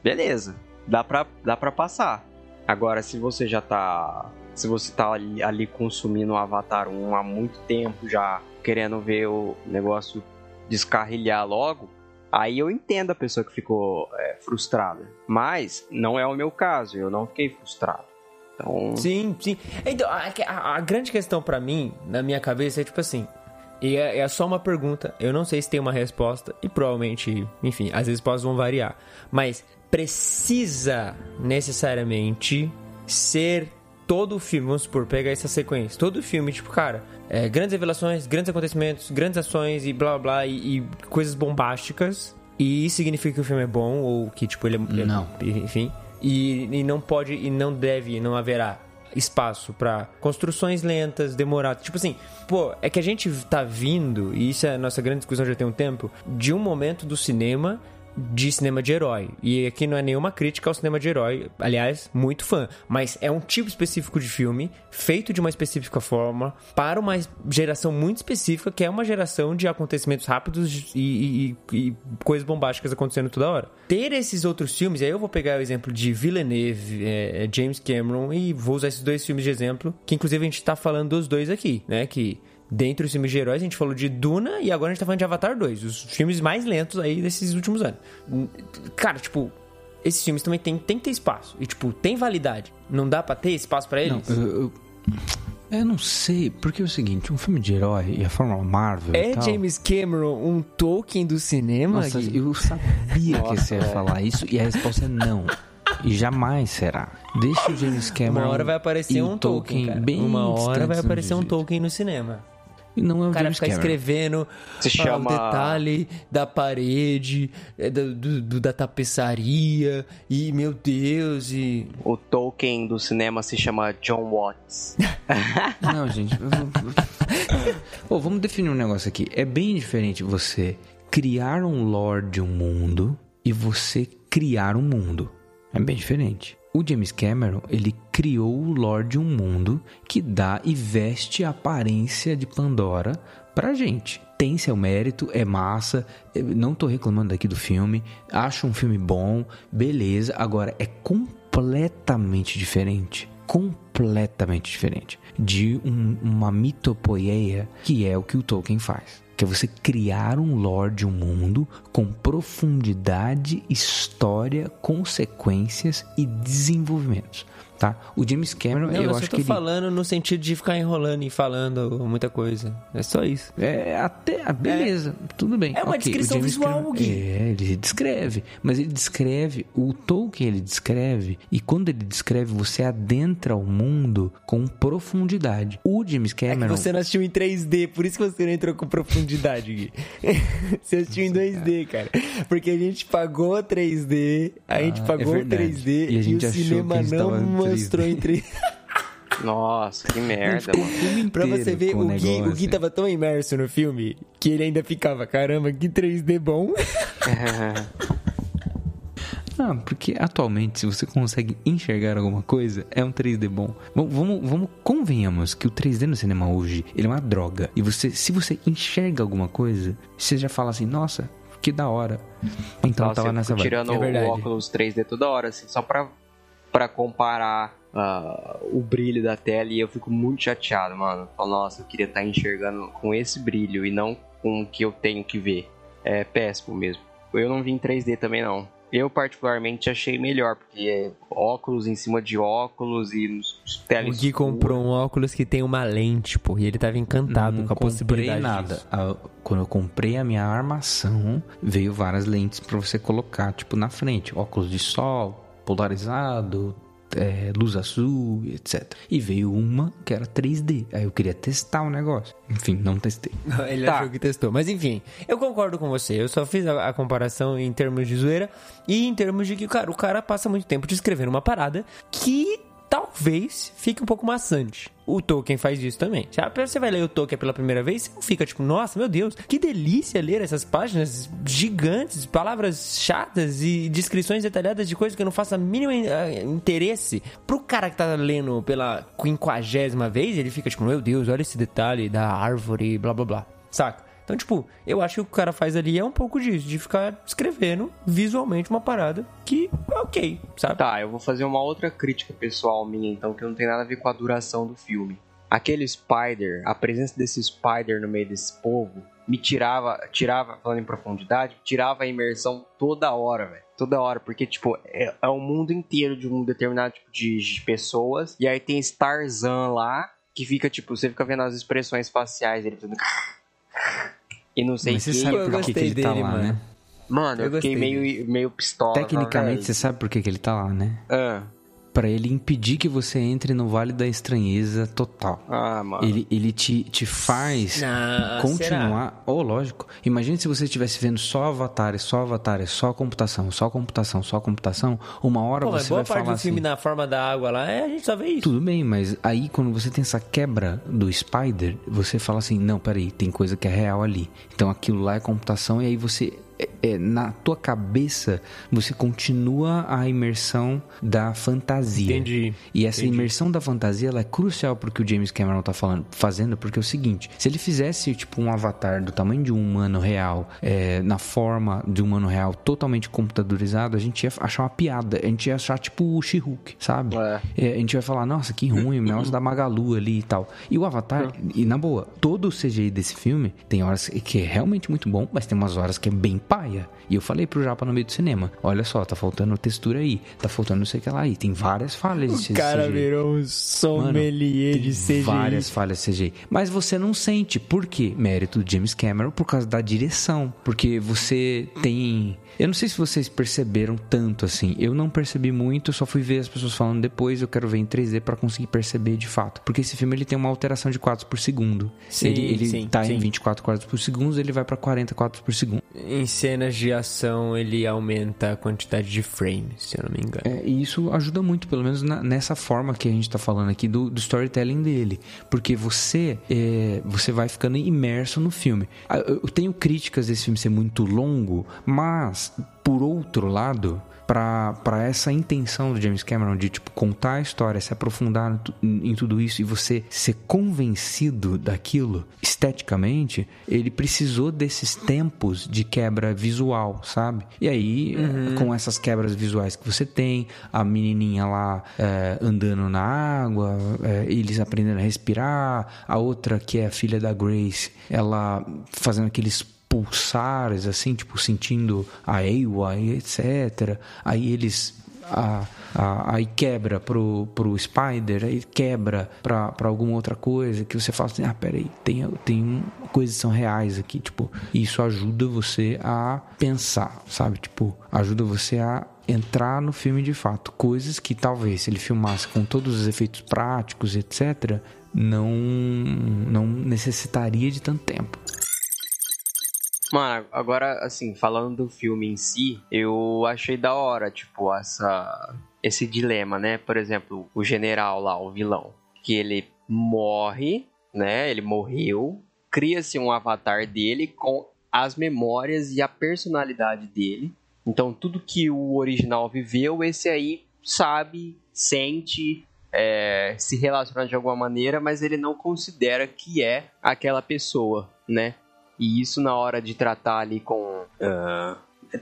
beleza. Dá pra, dá pra passar. Agora, se você já tá. Se você tá ali, ali consumindo o Avatar 1 há muito tempo já, querendo ver o negócio descarrilhar logo, aí eu entendo a pessoa que ficou é, frustrada. Mas não é o meu caso, eu não fiquei frustrado. Então. Sim, sim. Então, a, a- a grande questão pra mim, na minha cabeça, é tipo assim. E é, é só uma pergunta. Eu não sei se tem uma resposta. E provavelmente, enfim, as respostas vão variar. Mas precisa necessariamente ser todo o filme, vamos supor, pegar essa sequência. Todo o filme, tipo, cara, é, grandes revelações, grandes acontecimentos, grandes ações e blá blá blá, e, e coisas bombásticas. E isso significa que o filme é bom, ou que, tipo, ele é. Não. Enfim. E, e não pode, e não deve, não haverá espaço pra construções lentas, demoradas. Tipo assim, pô, é que a gente tá vindo, e isso é a nossa grande discussão já tem um tempo, de um momento do cinema de cinema de herói. E aqui não é nenhuma crítica ao cinema de herói, aliás, muito fã, mas é um tipo específico de filme, feito de uma específica forma, para uma geração muito específica, que é uma geração de acontecimentos rápidos e, e- e coisas bombásticas acontecendo toda hora. Ter esses outros filmes, aí eu vou pegar o exemplo de Villeneuve, é, é, James Cameron, e vou usar esses dois filmes de exemplo, que inclusive a gente tá falando dos dois aqui, né? Que Dentre os filmes de heróis, a gente falou de Duna e agora a gente tá falando de Avatar 2, os filmes mais lentos aí desses últimos anos. Cara, tipo, esses filmes também tem, tem que ter espaço. E, tipo, tem validade. Não dá pra ter espaço pra Não, eles? eu, eu, eu não sei, porque é o seguinte, um filme de herói e a forma Marvel É tal... James Cameron um Tolkien do cinema? Nossa, Gui? eu sabia que você ia falar isso e a resposta é não. E jamais será. Deixa o James Cameron Uma hora vai aparecer um Tolkien, cara. bem Uma hora vai aparecer um Tolkien no cinema. E não é o O cara James ficar Cameron. escrevendo Se ah, chama- o detalhe da parede, é, do, do- da tapeçaria, e meu Deus, e... O Tolkien do cinema se chama John Watts. [laughs] Não, gente. eu vou- Ô, vamos definir um negócio aqui. É bem diferente você criar um lore de um mundo e você criar um mundo. É bem diferente. O James Cameron, ele criou o lore de um mundo que dá e veste a aparência de Pandora pra gente. Tem seu mérito, é massa. não tô reclamando aqui do filme. Acho um filme bom, beleza. Agora, é completamente diferente completamente diferente de um- uma mitopoeia que é o que o Tolkien faz. Que é você criar um lore de um mundo com profundidade, história, consequências e desenvolvimentos. Tá? O James Cameron, Não, eu eu, acho que tô ele falando no sentido de ficar enrolando e falando muita coisa. É só isso. É, até, ah, beleza, tudo bem. É uma ok, descrição visual, Cameron- Gui. É, ele descreve, mas ele descreve, o Tolkien ele descreve, e quando ele descreve, você adentra o mundo com profundidade. O James É que Cameron... você não assistiu em 3D, por isso que você não entrou com profundidade, Gui. [laughs] você assistiu em 2D, cara. Porque a gente pagou 3D, a gente Ah, pagou é verdade. 3D E a e, gente o cinema gente não mostrou em 3D. Nossa, que merda, mano. pra você ver, o Gui, o. Gui tava tão imerso no filme que ele ainda ficava, caramba, que 3D bom. [laughs] Ah, porque atualmente, se você consegue enxergar alguma coisa, é um 3D bom. Vamos, vamos, vamos convenhamos que o 3D no cinema hoje, ele é uma droga. E você, se você enxerga alguma coisa, você já fala assim, nossa, que da hora. Então eu Nossa, tava eu nessa tirando É o óculos 3D toda hora, assim, só pra, pra comparar ah, o brilho da tela e eu fico muito chateado, mano. Falo, nossa, eu queria estar enxergando com esse brilho e não com o que eu tenho que ver. É péssimo mesmo. Eu não vi em 3D também, não. Eu, particularmente, achei melhor, porque é óculos em cima de óculos e nos O. Gui comprou um óculos que tem uma lente, pô, e ele tava encantado não com a possibilidade nada. disso. A- quando eu comprei a minha armação, veio várias lentes pra você colocar, tipo, na frente. Óculos de sol, polarizado, é, luz azul, etc. E veio uma que era 3D. Aí eu queria testar o negócio. Enfim, não testei. [laughs] Ele Tá. achou que testou. Mas enfim, eu concordo com você. Eu só fiz a, a comparação em termos de zoeira e em termos de que, cara, o cara passa muito tempo descrevendo uma parada que talvez fique um pouco maçante. O Tolkien faz isso também. Já você vai ler o Tolkien pela primeira vez, você fica tipo, nossa, meu Deus, que delícia ler essas páginas gigantes, palavras chatas e descrições detalhadas de coisas que eu não faço a mínima eh, interesse. Pro cara que tá lendo pela quinquagésima vez, ele fica tipo, meu Deus, olha esse detalhe da árvore, blá blá blá. Saca? Então, tipo, eu acho que o que o cara faz ali é um pouco disso, de ficar escrevendo visualmente uma parada que é ok, sabe? Tá, eu vou fazer uma outra crítica pessoal minha, então, que não tem nada a ver com a duração do filme. Aquele Spider, a presença desse Spider no meio desse povo, me tirava, tirava, falando em profundidade, tirava a imersão toda hora, velho. Toda hora, porque, tipo, é, é o mundo inteiro de um determinado tipo de, de pessoas, e aí tem Starzan lá, que fica, tipo, você fica vendo as expressões faciais dele fazendo... [laughs] [laughs] E não sei Mas você sabe por que, que ele tá dele, lá, mano. né? Mano, eu, Eu fiquei gostei meio, meio pistola. Tecnicamente, você sabe por que, que ele tá lá, né? Ah, Pra ele impedir que você entre no Vale da Estranheza total. ah, mano. Ele, ele te, te faz Ah, continuar. Oh, lógico. Imagine se você estivesse vendo só avatares, só avatares, só computação, só computação, só computação. Uma hora Pô, mas você boa vai parte falar do filme assim. na forma da água lá, é, a gente só vê isso. Tudo bem, mas aí quando você tem essa quebra do Spider, você fala assim: não, peraí, tem coisa que é real ali. Então aquilo lá é computação, e aí você. É- é, na tua cabeça, você continua a imersão da fantasia. Entendi. E essa Entendi. imersão da fantasia ela é crucial pro que o James Cameron tá falando, fazendo, porque é o seguinte: se ele fizesse tipo um avatar do tamanho de um humano real, é, na forma de um humano real totalmente computadorizado, a gente ia achar uma piada. A gente ia achar tipo o She-Hulk, sabe? É. É, a gente vai falar, nossa, que ruim, o negócio da Magalu ali e tal. E o Avatar, e na boa, todo o CGI desse filme tem horas que é realmente muito bom, mas tem umas horas que é bem paia. E eu falei pro Japa no meio do cinema: olha só, tá faltando textura aí, tá faltando não sei o que lá aí. Tem várias falhas de O cara CGI. virou um sommelier Tem de CGI. Várias falhas de CGI. Mas você não sente. Por quê? Mérito do James Cameron por causa da direção. Porque você tem. Eu não sei se vocês perceberam tanto assim. Eu não percebi muito, só fui ver as pessoas falando depois. Eu quero ver em 3D pra conseguir perceber de fato. Porque esse filme ele tem uma alteração de quadros por segundo. Sim, ele ele sim, tá sim. em 24 quadros por segundo, ele vai pra 40 quadros por segundo. Em cenas de ação, ele aumenta a quantidade de frames, se eu não me engano. É, e isso ajuda muito, pelo menos na- nessa forma que a gente tá falando aqui do, do storytelling dele. Porque você é, você vai ficando imerso no filme. Ah, eu tenho críticas desse filme ser muito longo, mas, por outro lado, para essa intenção do James Cameron de tipo contar a história, se aprofundar em tu- em tudo isso e você ser convencido daquilo esteticamente, ele precisou desses tempos de quebra visual, sabe? E aí, eh, com essas quebras visuais que você tem, a menininha lá eh, andando na água, eh, eles aprendendo a respirar, a outra que é a filha da Grace, ela fazendo aqueles pulsares, assim, tipo, sentindo a Ewa e etc. Aí eles. A, a- aí quebra pro, pro Spider, aí quebra pra, pra alguma outra coisa que você fala assim: ah, peraí, tem, tem coisas que são reais aqui. Tipo, isso ajuda você a pensar, sabe? Tipo, ajuda você a entrar no filme de fato. Coisas que talvez se ele filmasse com todos os efeitos práticos, etc., não, não necessitaria de tanto tempo. Mano, agora, assim, falando do filme em si, eu achei da hora, tipo, essa, esse dilema, né? Por exemplo, o general lá, o vilão, que ele morre, né? Ele morreu, cria-se um avatar dele com as memórias e a personalidade dele. Então, tudo que o original viveu, esse aí sabe, sente, é, se relaciona de alguma maneira, mas ele não considera que é aquela pessoa, né? E isso na hora de tratar ali com. ah,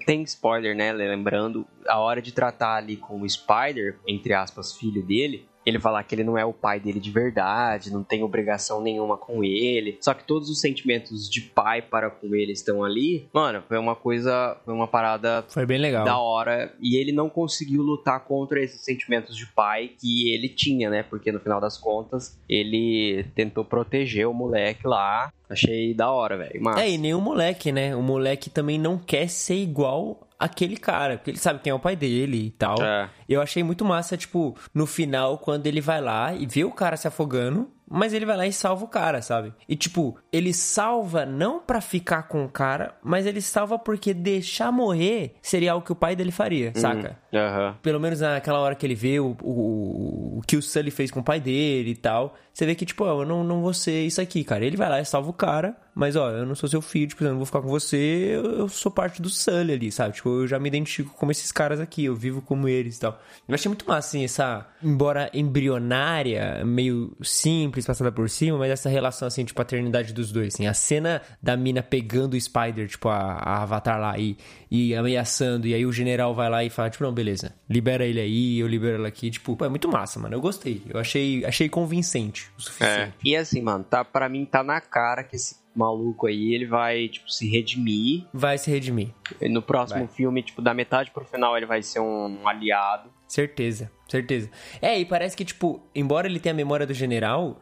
tem spoiler, né? Lembrando, a hora de tratar ali com o Spider, entre aspas, filho dele, ele falar que ele não é o pai dele de verdade, não tem obrigação nenhuma com ele. Só que todos os sentimentos de pai para com ele estão ali. Mano, foi uma coisa. Foi uma parada Foi bem legal. da hora. E ele não conseguiu lutar contra esses sentimentos de pai que ele tinha, né? Porque no final das contas, ele tentou proteger o moleque lá. Achei da hora, velho. Mas... É, e nem o moleque, né? O moleque também não quer ser igual aquele cara, porque ele sabe quem é o pai dele e tal. É. Eu achei muito massa, tipo, no final, quando ele vai lá e vê o cara se afogando, mas ele vai lá e salva o cara, sabe? E tipo, ele salva não pra ficar com o cara, mas ele salva porque deixar morrer seria algo que o pai dele faria, saca? Aham. Pelo menos naquela hora que ele vê o, o, o que o Sully fez com o pai dele e tal. Você vê que, tipo, eu não, não vou ser isso aqui, cara. Ele vai lá e salva o cara, mas, ó, eu não sou seu filho, tipo, eu não vou ficar com você, eu, eu sou parte do Sully ali, sabe? Tipo, eu já me identifico como esses caras aqui, eu vivo como eles e tal. Eu achei muito massa, assim, essa, embora embrionária, meio simples, passada por cima, mas essa relação, assim, de paternidade dos dois, assim. A cena da mina pegando o Spider, tipo, a, a Avatar lá e, e ameaçando, e aí o general vai lá e fala, tipo, não, beleza, libera ele aí, eu libero ela aqui, tipo, pô, é muito massa, mano, eu gostei, eu achei, achei convincente o É. suficiente. E assim, mano, tá, pra mim tá na cara que esse maluco aí, ele vai, tipo, se redimir. Vai se redimir, E No próximo Vai. filme, tipo, da metade pro final, ele vai ser um aliado. certeza, certeza. É, e parece que, tipo, embora ele tenha a memória do general,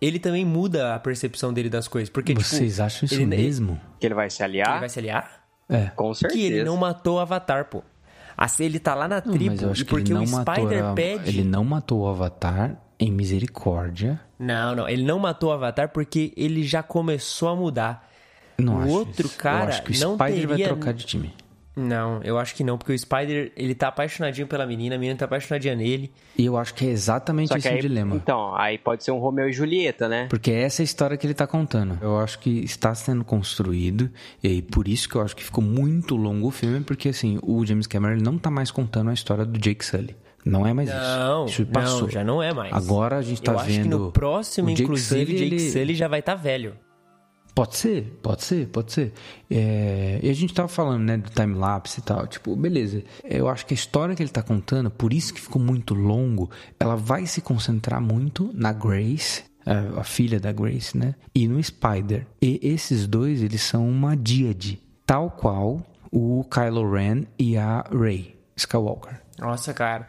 ele também muda a percepção dele das coisas, porque, Vocês tipo... acham isso ele- mesmo? Que ele vai se Ele aliar? vai se aliar? É. Com certeza. Que ele não matou o Avatar, pô. Assim, ele tá lá na Não, tribo, ele porque não o matou Spider a- pede... Ele não matou o Avatar em misericórdia. Não, não, ele não matou o Avatar porque ele já começou a mudar. Não O acho outro isso. cara Eu acho que o não Spider vai teria- trocar de time. Não, eu acho que não, porque o Spider, ele tá apaixonadinho pela menina, a menina tá apaixonadinha nele. E eu acho que é exatamente Só esse aí, o dilema. então, aí pode ser um Romeu e Julieta, né? Porque essa é a história que ele tá contando. Eu acho que está sendo construído, e aí por isso que eu acho que ficou muito longo o filme, porque assim, o James Cameron não tá mais contando a história do Jake Sully. Não é mais Não, isso. Isso passou. não, já não é mais. Agora a gente tá eu acho vendo. que no próximo, o Jake inclusive, Sully, Jake ele- Sully já vai estar tá velho. Pode ser, pode ser, pode ser. É, e a gente tava falando, né, do time-lapse e tal. Tipo, beleza. Eu acho que a história que ele tá contando, por isso que ficou muito longo, ela vai se concentrar muito na Grace, a, a filha da Grace, né? E no Spider. E esses dois, eles são uma díade. Tal qual o Kylo Ren e a Rey Skywalker. Nossa, cara.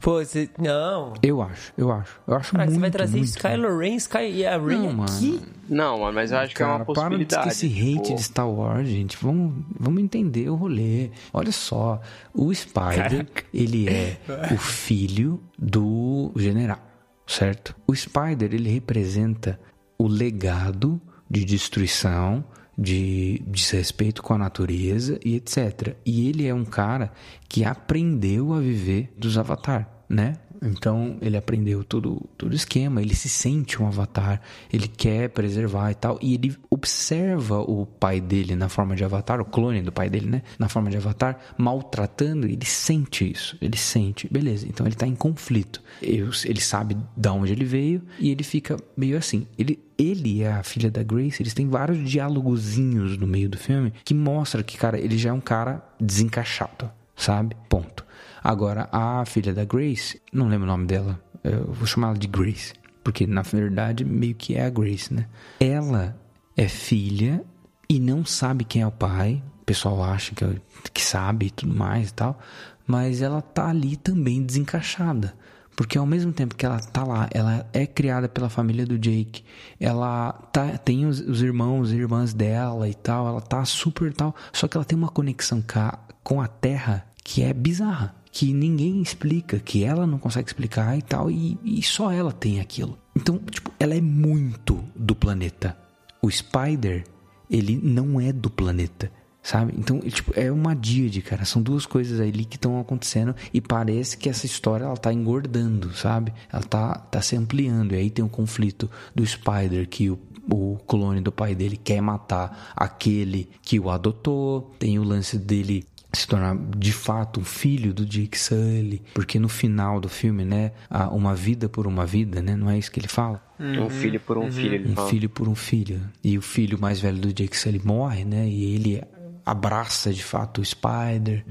Pô, você. Não. Eu acho, eu acho. Eu acho Cara, muito, você vai trazer muito. Kylo Ren Sky e a Rey Não, aqui? mano. Não, mano, mas eu acho que é uma Cara, para de possibilidade. esse hate tipo, de Star Wars, gente. Vamos, vamos entender o rolê. Olha só, o Spider, ele é o [laughs] filho do general, certo? O Spider, ele representa o legado de destruição, de desrespeito com a natureza e etc. E ele é um cara que aprendeu a viver dos Avatar, né? Então ele aprendeu todo todo esquema, ele se sente um avatar, ele quer preservar e tal, e ele observa o pai dele na forma de avatar, o clone do pai dele, né, na forma de avatar, maltratando, ele sente isso, ele sente, beleza? Então ele tá em conflito. Ele sabe de onde ele veio e ele fica meio assim. Ele ele e a filha da Grace, eles têm vários diálogozinhos no meio do filme que mostra que, cara, ele já é um cara desencaixado, sabe? Ponto. Agora, a filha da Grace, não lembro o nome dela, eu vou chamar ela de Grace, porque na verdade meio que é a Grace, né? Ela é filha e não sabe quem é o pai, o pessoal acha que, que sabe e tudo mais e tal, mas ela tá ali também desencaixada. Porque ao mesmo tempo que ela tá lá, ela é criada pela família do Jake, ela tá, tem os, os irmãos e irmãs dela e tal, ela tá super tal, só que ela tem uma conexão ca- com a Terra que é bizarra, que ninguém explica, que ela não consegue explicar e tal, e, e só ela tem aquilo. Então, tipo, ela é muito do planeta. O Spider, ele não é do planeta. Sabe? Então, é, tipo, é uma díade, cara. São duas coisas ali que estão acontecendo e parece que essa história ela tá engordando, sabe? Ela tá, tá se ampliando. E aí tem o conflito do Spider, que o, o clone do pai dele quer matar aquele que o adotou. Tem o lance dele se tornar de fato um filho do Jake Sully, porque no final do filme, né, há uma vida por uma vida, né, não é isso que ele fala? Um filho por um filho, ele um fala. filho por um filho. E o filho mais velho do Jake Sully morre, né? E ele abraça de fato o Spider.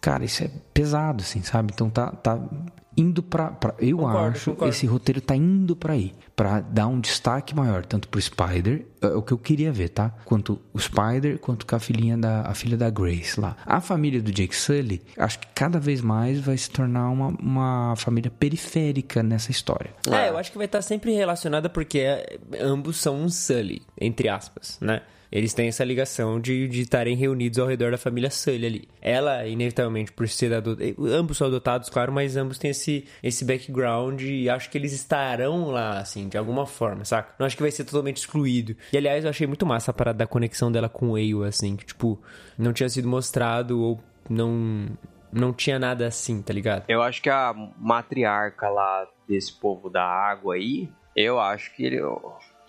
Cara, isso é pesado, assim, sabe? Então tá, tá indo pra. pra- eu Concordo, acho concordo. esse roteiro tá indo pra aí. Pra dar um destaque maior, tanto pro Spider, é o que eu queria ver, tá? Quanto o Spider, quanto com a filhinha da, a filha da Grace lá. A família do Jake Sully, acho que cada vez mais vai se tornar uma, uma família periférica nessa história. É, eu acho que vai estar sempre relacionada porque é, ambos são um Sully, entre aspas, né? Eles têm essa ligação de estarem reunidos ao redor da família Sully ali. Ela, inevitavelmente, por ser adotada... Ambos são adotados, claro, mas ambos têm esse, esse background e acho que eles estarão lá, assim, de alguma forma, saca? Não acho que vai ser totalmente excluído. E, aliás, eu achei muito massa a parada da conexão dela com o Eio, assim, que, tipo, não tinha sido mostrado ou não não tinha nada assim, tá ligado? Eu acho que a matriarca lá desse povo da água aí, eu acho que, ele,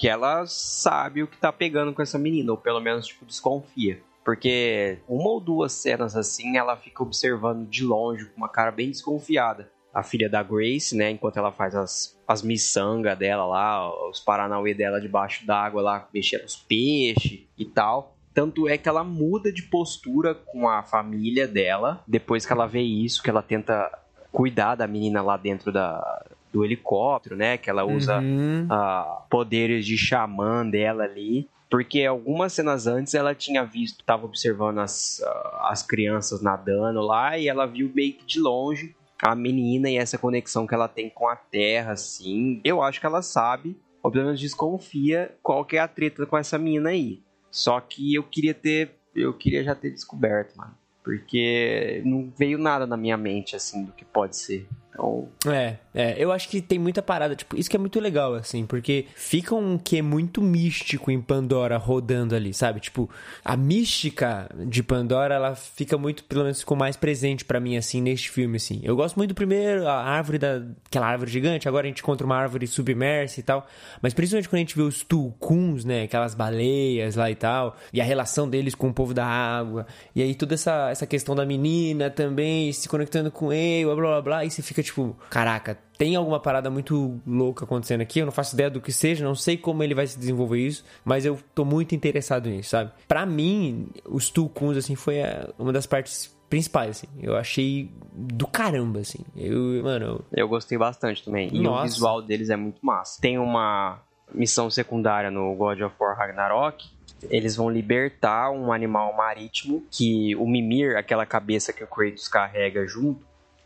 que ela sabe o que tá pegando com essa menina, ou pelo menos, tipo, desconfia. Porque uma ou duas cenas assim, ela fica observando de longe, com uma cara bem desconfiada. A filha da Grace, né? Enquanto ela faz as, as miçangas dela lá, os paranauê dela debaixo d'água lá, mexendo os peixes e tal. Tanto é que ela muda de postura com a família dela, depois que ela vê isso, que ela tenta cuidar da menina lá dentro da, do helicóptero, né? Que ela usa Uhum. ah, poderes de xamã dela ali. Porque algumas cenas antes ela tinha visto, tava observando as, ah, as crianças nadando lá e ela viu meio que de longe a menina e essa conexão que ela tem com a terra, assim. Eu acho que ela sabe, ou pelo menos desconfia qual que é a treta com essa menina aí. Só que eu queria ter, eu queria já ter descoberto, mano. Porque não veio nada na minha mente, assim, do que pode ser. Então, É, é, eu acho que tem muita parada, tipo, isso que é muito legal, assim, porque fica um que muito místico em Pandora rodando ali, sabe? Tipo, a mística de Pandora, ela fica muito, pelo menos ficou mais presente pra mim, assim, neste filme, assim. Eu gosto muito do primeiro, a árvore da, aquela árvore gigante, agora a gente encontra uma árvore submersa e tal, mas principalmente quando a gente vê os tulkuns, né, aquelas baleias lá e tal, e a relação deles com o povo da água, e aí toda essa, essa questão da menina também se conectando com ele, blá blá, blá e você fica tipo, caraca, tem alguma parada muito louca acontecendo aqui, eu não faço ideia do que seja, não sei como ele vai se desenvolver isso, mas eu tô muito interessado nisso, sabe? Pra mim, os tulkuns, assim, foi a- uma das partes principais, assim, eu achei do caramba, assim, eu, mano, eu- Eu gostei bastante também. E Nossa. o visual deles é muito massa. Tem uma missão secundária no God of War Ragnarok. Eles vão libertar um animal marítimo que o Mimir, aquela cabeça que o Kratos carrega junto,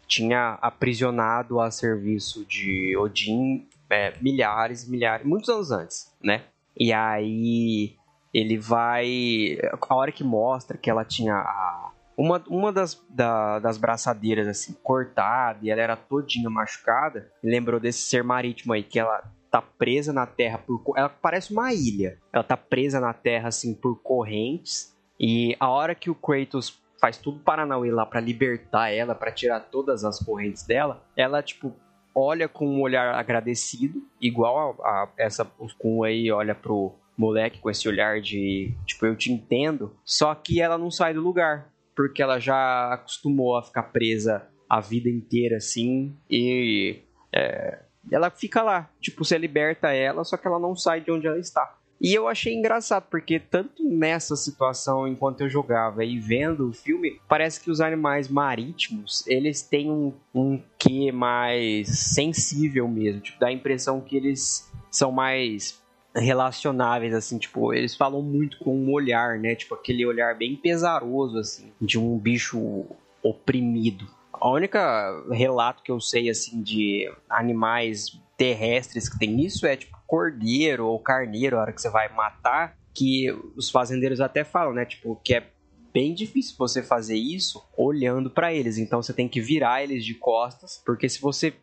tinha aprisionado a serviço de Odin é, milhares, milhares, muitos anos antes, né? E aí ele vai. A hora que mostra que ela tinha a, uma, uma das, da- das braçadeiras assim cortada e ela era todinha machucada, lembrou desse ser marítimo aí, que ela tá presa na terra por. Ela parece uma ilha. Ela tá presa na terra assim por correntes. E a hora que o Kratos faz tudo Paranauê lá pra libertar ela, pra tirar todas as correntes dela, ela tipo olha com um olhar agradecido, igual a, a essa Kun aí olha pro moleque com esse olhar de tipo eu te entendo, só que ela não sai do lugar, porque ela já acostumou a ficar presa a vida inteira assim e é, ela fica lá, tipo você liberta ela, só que ela não sai de onde ela está. E eu achei engraçado, porque tanto nessa situação, enquanto eu jogava e vendo o filme, parece que os animais marítimos, eles têm um, um quê mais sensível mesmo. Tipo, dá a impressão que eles são mais relacionáveis, assim, tipo, eles falam muito com um olhar, né? Tipo, aquele olhar bem pesaroso, assim, de um bicho oprimido. A única relato que eu sei, assim, de animais terrestres que tem isso é, tipo, cordeiro ou carneiro, a hora que você vai matar, que os fazendeiros até falam, né? Tipo, que é bem difícil você fazer isso olhando pra eles. Então você tem que virar eles de costas, porque se você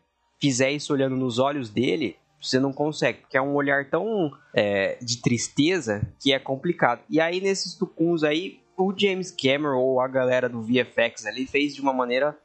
fizer isso olhando nos olhos dele, você não consegue, porque é um olhar tão é, de tristeza que é complicado. E aí nesses tucuns aí, o James Cameron ou a galera do VFX ali fez de uma maneira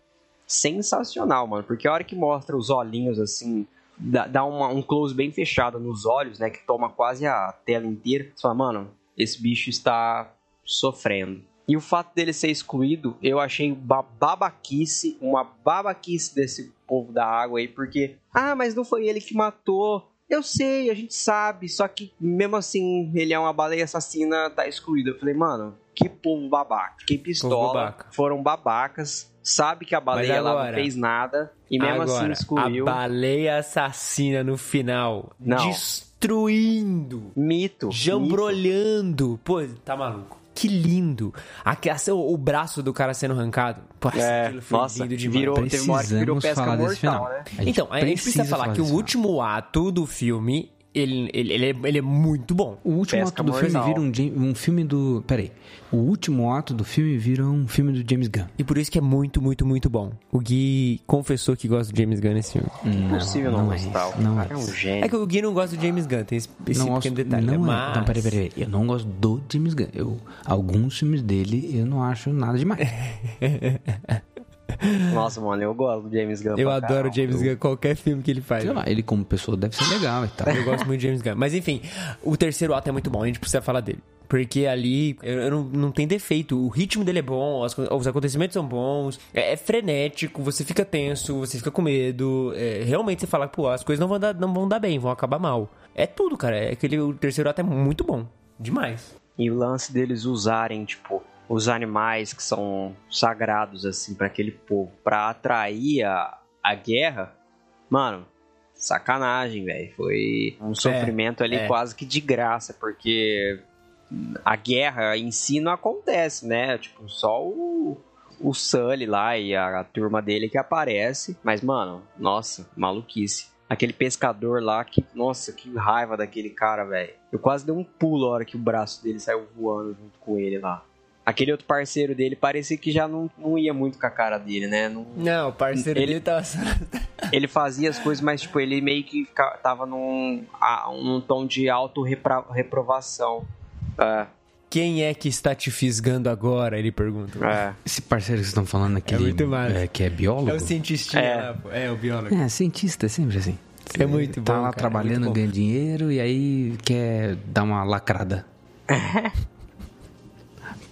sensacional, mano. Porque a hora que mostra os olhinhos assim, dá, dá uma- um close bem fechado nos olhos, né? Que toma quase a tela inteira. Você fala, mano, esse bicho está sofrendo. E o fato dele ser excluído, eu achei uma babaquice, uma babaquice desse povo da água aí, porque, ah, mas não foi ele que matou. Eu sei, a gente sabe, só que mesmo assim, ele é uma baleia assassina, tá excluído. Eu falei, mano, que povo babaca, que pistola, babaca. foram babacas, sabe que a baleia lá não agora- fez nada, e mesmo assim Agora, excluiu. a baleia assassina no final, Não. destruindo, Mito. mito. jambrolhando. Pô, tá maluco. Que lindo. Aqui, assim, o, o braço do cara sendo arrancado. Pô, É, aquilo foi nossa, lindo demais. virou- teve uma hora que virou Precisamos pesca falar mortal, né? Então, a gente precisa falar que o último ato do filme, ele, ele, ele, é, ele é muito bom. O último Pesca ato do filme mortal. vira um, um filme do. Peraí. O último ato do filme vira um filme do James Gunn. E por isso que é muito, muito, muito bom. O Gui confessou que gosta do James Gunn nesse filme. Impossível não, não é gostar. isso, o não é é um gênio. É que o Gui não gosta do James Gunn, tem esse, esse não pequeno gosto, detalhe. não, é, Mas... não, peraí, peraí, peraí. Eu não gosto do James Gunn. Eu, alguns filmes dele eu não acho nada demais. [laughs] [laughs] Nossa, mano, eu gosto do James Gunn. Eu adoro o. James Gunn, qualquer filme que ele faz. Sei lá, ele como pessoa deve ser legal e tal. Eu gosto muito de James Gunn. Mas enfim, o terceiro ato é muito bom, a gente precisa falar dele. Porque ali eu, eu não, não tem defeito. O ritmo dele é bom, as os acontecimentos são bons, é, é frenético, você fica tenso, você fica com medo. é, realmente você fala, pô, as coisas não vão, dar, não vão dar bem, vão acabar mal. É tudo, cara. É aquele, o terceiro ato é muito bom. Demais. E o lance deles usarem, tipo, os animais que são sagrados, assim, pra aquele povo, pra atrair a, a guerra, mano, sacanagem, velho. Foi um sofrimento ali é. quase que de graça, porque a guerra em si não acontece, né? Tipo, só o, o Sully lá e a, a turma dele que aparece. Mas, mano, nossa, maluquice. Aquele pescador lá, que, nossa, que raiva daquele cara, velho. Eu quase dei um pulo a hora que o braço dele saiu voando junto com ele lá. Aquele outro parceiro dele parecia que já não, não ia muito com a cara dele, né? Não, Não, o parceiro Ele- dele tava. [laughs] ele fazia as coisas, mas tipo, ele meio que tava num, a- num tom de auto-reprovação. É, Quem é que está te fisgando agora? Ele pergunta. é. Esse parceiro que vocês estão falando aqui, É muito massa. é, que é biólogo? É o cientistinha É. pô. É, o biólogo. É, cientista é sempre assim. É muito Tá bom, lá cara, trabalhando, muito bom. ganha dinheiro e aí quer dar uma lacrada. [laughs]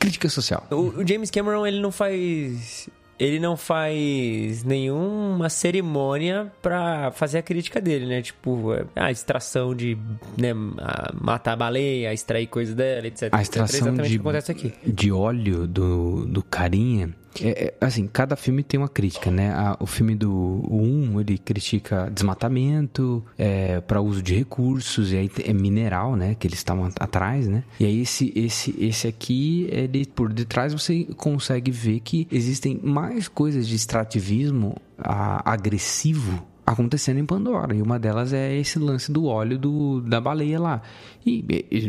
Crítica social. O, o James Cameron, ele não faz. Ele não faz nenhuma cerimônia pra fazer a crítica dele, né? Tipo, a extração de né, a- matar a baleia, extrair coisa dela, etc. A etc. É extração exatamente de, acontece aqui. de óleo do, do carinha. É, é, assim, cada filme tem uma crítica, né? A- o filme do 1, ele critica desmatamento, é, para uso de recursos, e aí é mineral, né? Que eles estavam at- atrás, né? E aí esse, esse, esse aqui, ele, por detrás você consegue ver que existem mais coisas de extrativismo ah, agressivo acontecendo em Pandora. E uma delas é esse lance do óleo do, da baleia lá. E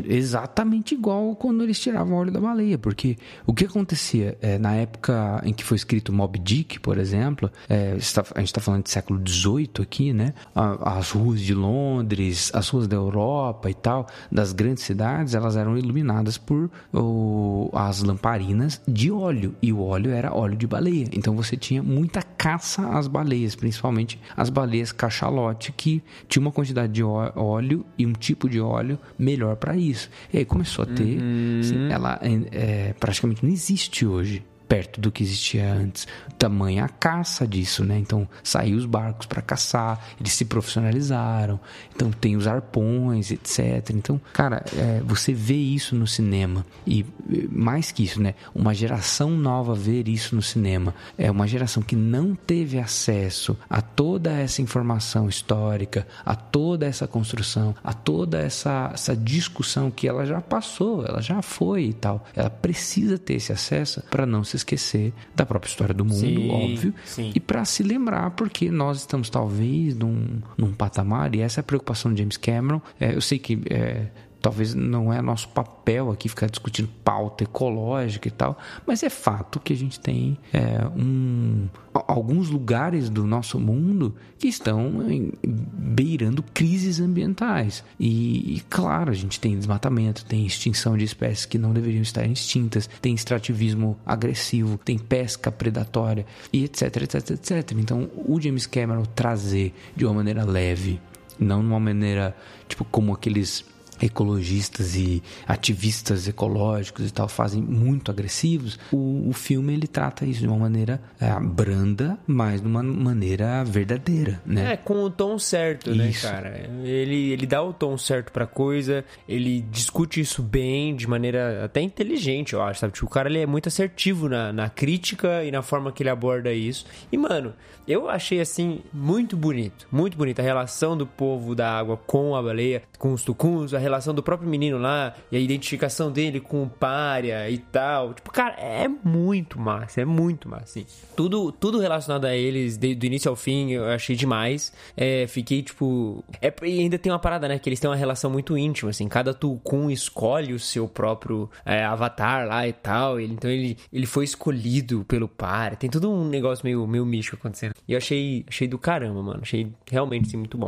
exatamente igual quando eles tiravam o óleo da baleia. Porque o que acontecia é, na época em que foi escrito Moby Dick, por exemplo, é, a gente está falando de século XVIII aqui, né? As ruas de Londres, as ruas da Europa e tal, das grandes cidades, elas eram iluminadas por o- as lamparinas de óleo. E o óleo era óleo de baleia. Então você tinha muita caça às baleias, principalmente as baleias cachalote, que tinha uma quantidade de óleo e um tipo de óleo melhor para isso. E aí começou a ter. assim, ela é, é, praticamente não existe hoje. Perto do que existia antes. Tamanha a caça disso, né? Então, saiu os barcos para caçar, eles se profissionalizaram. Então, tem os arpões, etc. Então, cara, é, você vê isso no cinema. E eh, mais que isso, né? Uma geração nova ver isso no cinema. É uma geração que não teve acesso a toda essa informação histórica, a toda essa construção, a toda essa, essa discussão que ela já passou, ela já foi e tal. Ela precisa ter esse acesso para não se esquecer da própria história do mundo, Sim, óbvio, sim. e para se lembrar porque nós estamos talvez num, num patamar e essa é a preocupação de James Cameron. É, eu sei que é, talvez não é nosso papel aqui ficar discutindo pauta ecológica e tal, mas é fato que a gente tem é, um, alguns lugares do nosso mundo que estão beirando crises ambientais. E, e, claro, a gente tem desmatamento, tem extinção de espécies que não deveriam estar extintas, tem extrativismo agressivo, tem pesca predatória e etc, etc, etc. Então, o James Cameron trazer de uma maneira leve, não de uma maneira tipo como aqueles ecologistas e ativistas ecológicos e tal fazem muito agressivos, o, o filme ele trata isso de uma maneira é, branda, mas de uma maneira verdadeira, né? É, com o tom certo, né, Isso. cara? Ele, ele dá o tom certo pra coisa, ele discute isso bem, de maneira até inteligente, eu acho, sabe? Tipo, o cara ele é muito assertivo na, na crítica e na forma que ele aborda isso. E, mano, eu achei, assim, muito bonito, muito bonito a relação do povo da água com a baleia, com os tucuns, a relação do próprio menino lá e a identificação dele com o pária e tal. Tipo, cara, é muito massa, é muito massa, assim. Tudo, tudo relacionado a eles, de- do início ao fim, eu achei demais. É, fiquei, tipo... É, e ainda tem uma parada, né? Que eles têm uma relação muito íntima, assim. Cada Tulkun escolhe o seu próprio é, avatar lá e tal. Ele- então ele, ele foi escolhido pelo par. Tem todo um negócio meio, meio místico acontecendo. E eu achei, achei do caramba, mano. Achei realmente, assim, muito bom.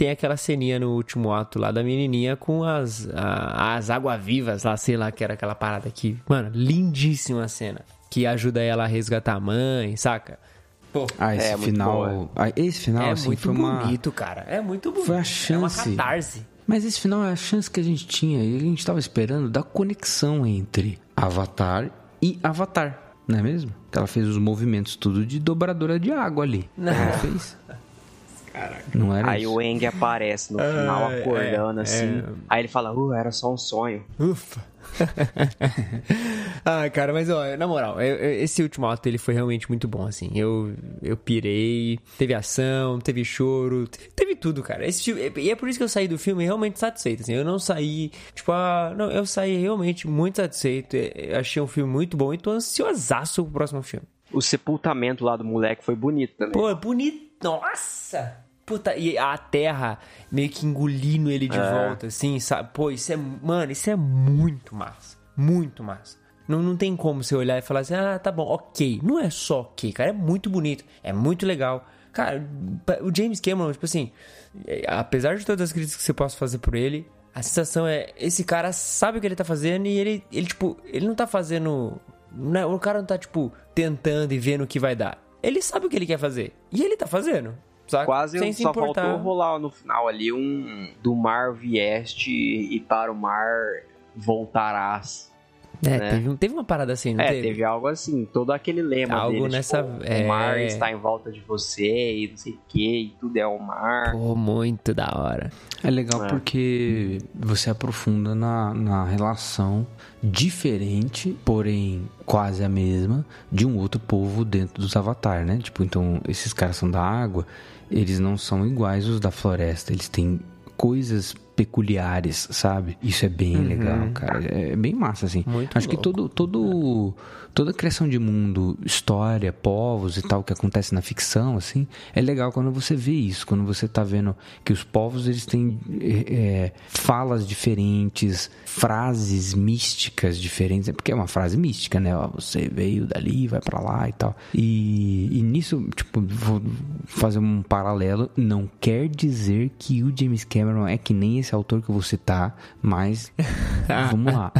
Tem aquela ceninha no último ato lá da menininha com as, a- as água-vivas lá, sei lá, que era aquela parada aqui. Mano, lindíssima a cena. Que ajuda ela a resgatar a mãe, saca? Pô, Ah, esse É, muito final. ah, esse final, é assim, muito foi uma. bonito, cara. É muito bonito. Foi a É uma chance. catarse. Mas esse final é a chance que a gente tinha e a gente tava esperando da conexão entre Avatar e Avatar, não é mesmo? Que ela fez os movimentos tudo de dobradora de água ali. Não ela fez? [laughs] Não era Aí isso? o Eng aparece no final Ah, acordando é, assim. é. Aí ele fala, uh, era só um sonho. Ufa. [laughs] ah, cara, mas ó, na moral, eu- eu- esse último ato ele foi realmente muito bom, assim. Eu, eu pirei, teve ação, teve choro, teve, teve tudo, cara. Esse filme, e é por isso que eu saí do filme realmente satisfeito, assim. Eu não saí, tipo, ah, não, eu saí realmente muito satisfeito. Eu achei um filme muito bom e tô ansiosaço pro próximo filme. O sepultamento lá do moleque foi bonito também. Pô, é bonito. Nossa! Puta, e a terra meio que engolindo ele de volta, assim, sabe? Pô, isso é. Mano, isso é muito massa. Muito massa. Não, não tem como você olhar e falar assim, ah, tá bom, ok. Não é só ok, cara. É muito bonito. É muito legal. Cara, o James Cameron, tipo assim, é, apesar de todas as críticas que você possa fazer por ele, a sensação é, esse cara sabe o que ele tá fazendo e ele, ele tipo, ele não tá fazendo. Não é- o cara não tá, tipo, tentando e vendo o que vai dar. Ele sabe o que ele quer fazer. E ele tá fazendo. Saca? Quase Sem se só importar. faltou rolar no final ali um do mar vieste e para o mar voltarás. É, né? teve, teve uma parada assim, não é, teve? teve algo assim, todo aquele lema Algo dele, nessa- tipo, é. o mar está em volta de você e não sei o que, e tudo é o mar. Pô, muito da hora. É legal É. porque você aprofunda na, na relação diferente, porém quase a mesma, de um outro povo dentro dos Avatar, né? Tipo, então, esses caras são da água, eles não são iguais os da floresta, eles têm coisas peculiares, sabe? Isso é bem legal, cara. É bem massa, assim. Uhum. Muito Acho que louco. todo, todo, toda a criação de mundo, história, povos e tal que acontece na ficção, assim, é legal quando você vê isso, quando você tá vendo que os povos eles têm é, é, falas diferentes, frases místicas diferentes, é porque é uma frase mística, né? Ó, você veio dali, vai pra lá e tal. E, e nisso, tipo, vou fazer um paralelo, não quer dizer que o James Cameron é que nem esse autor que vou citar, mas [laughs] vamos lá.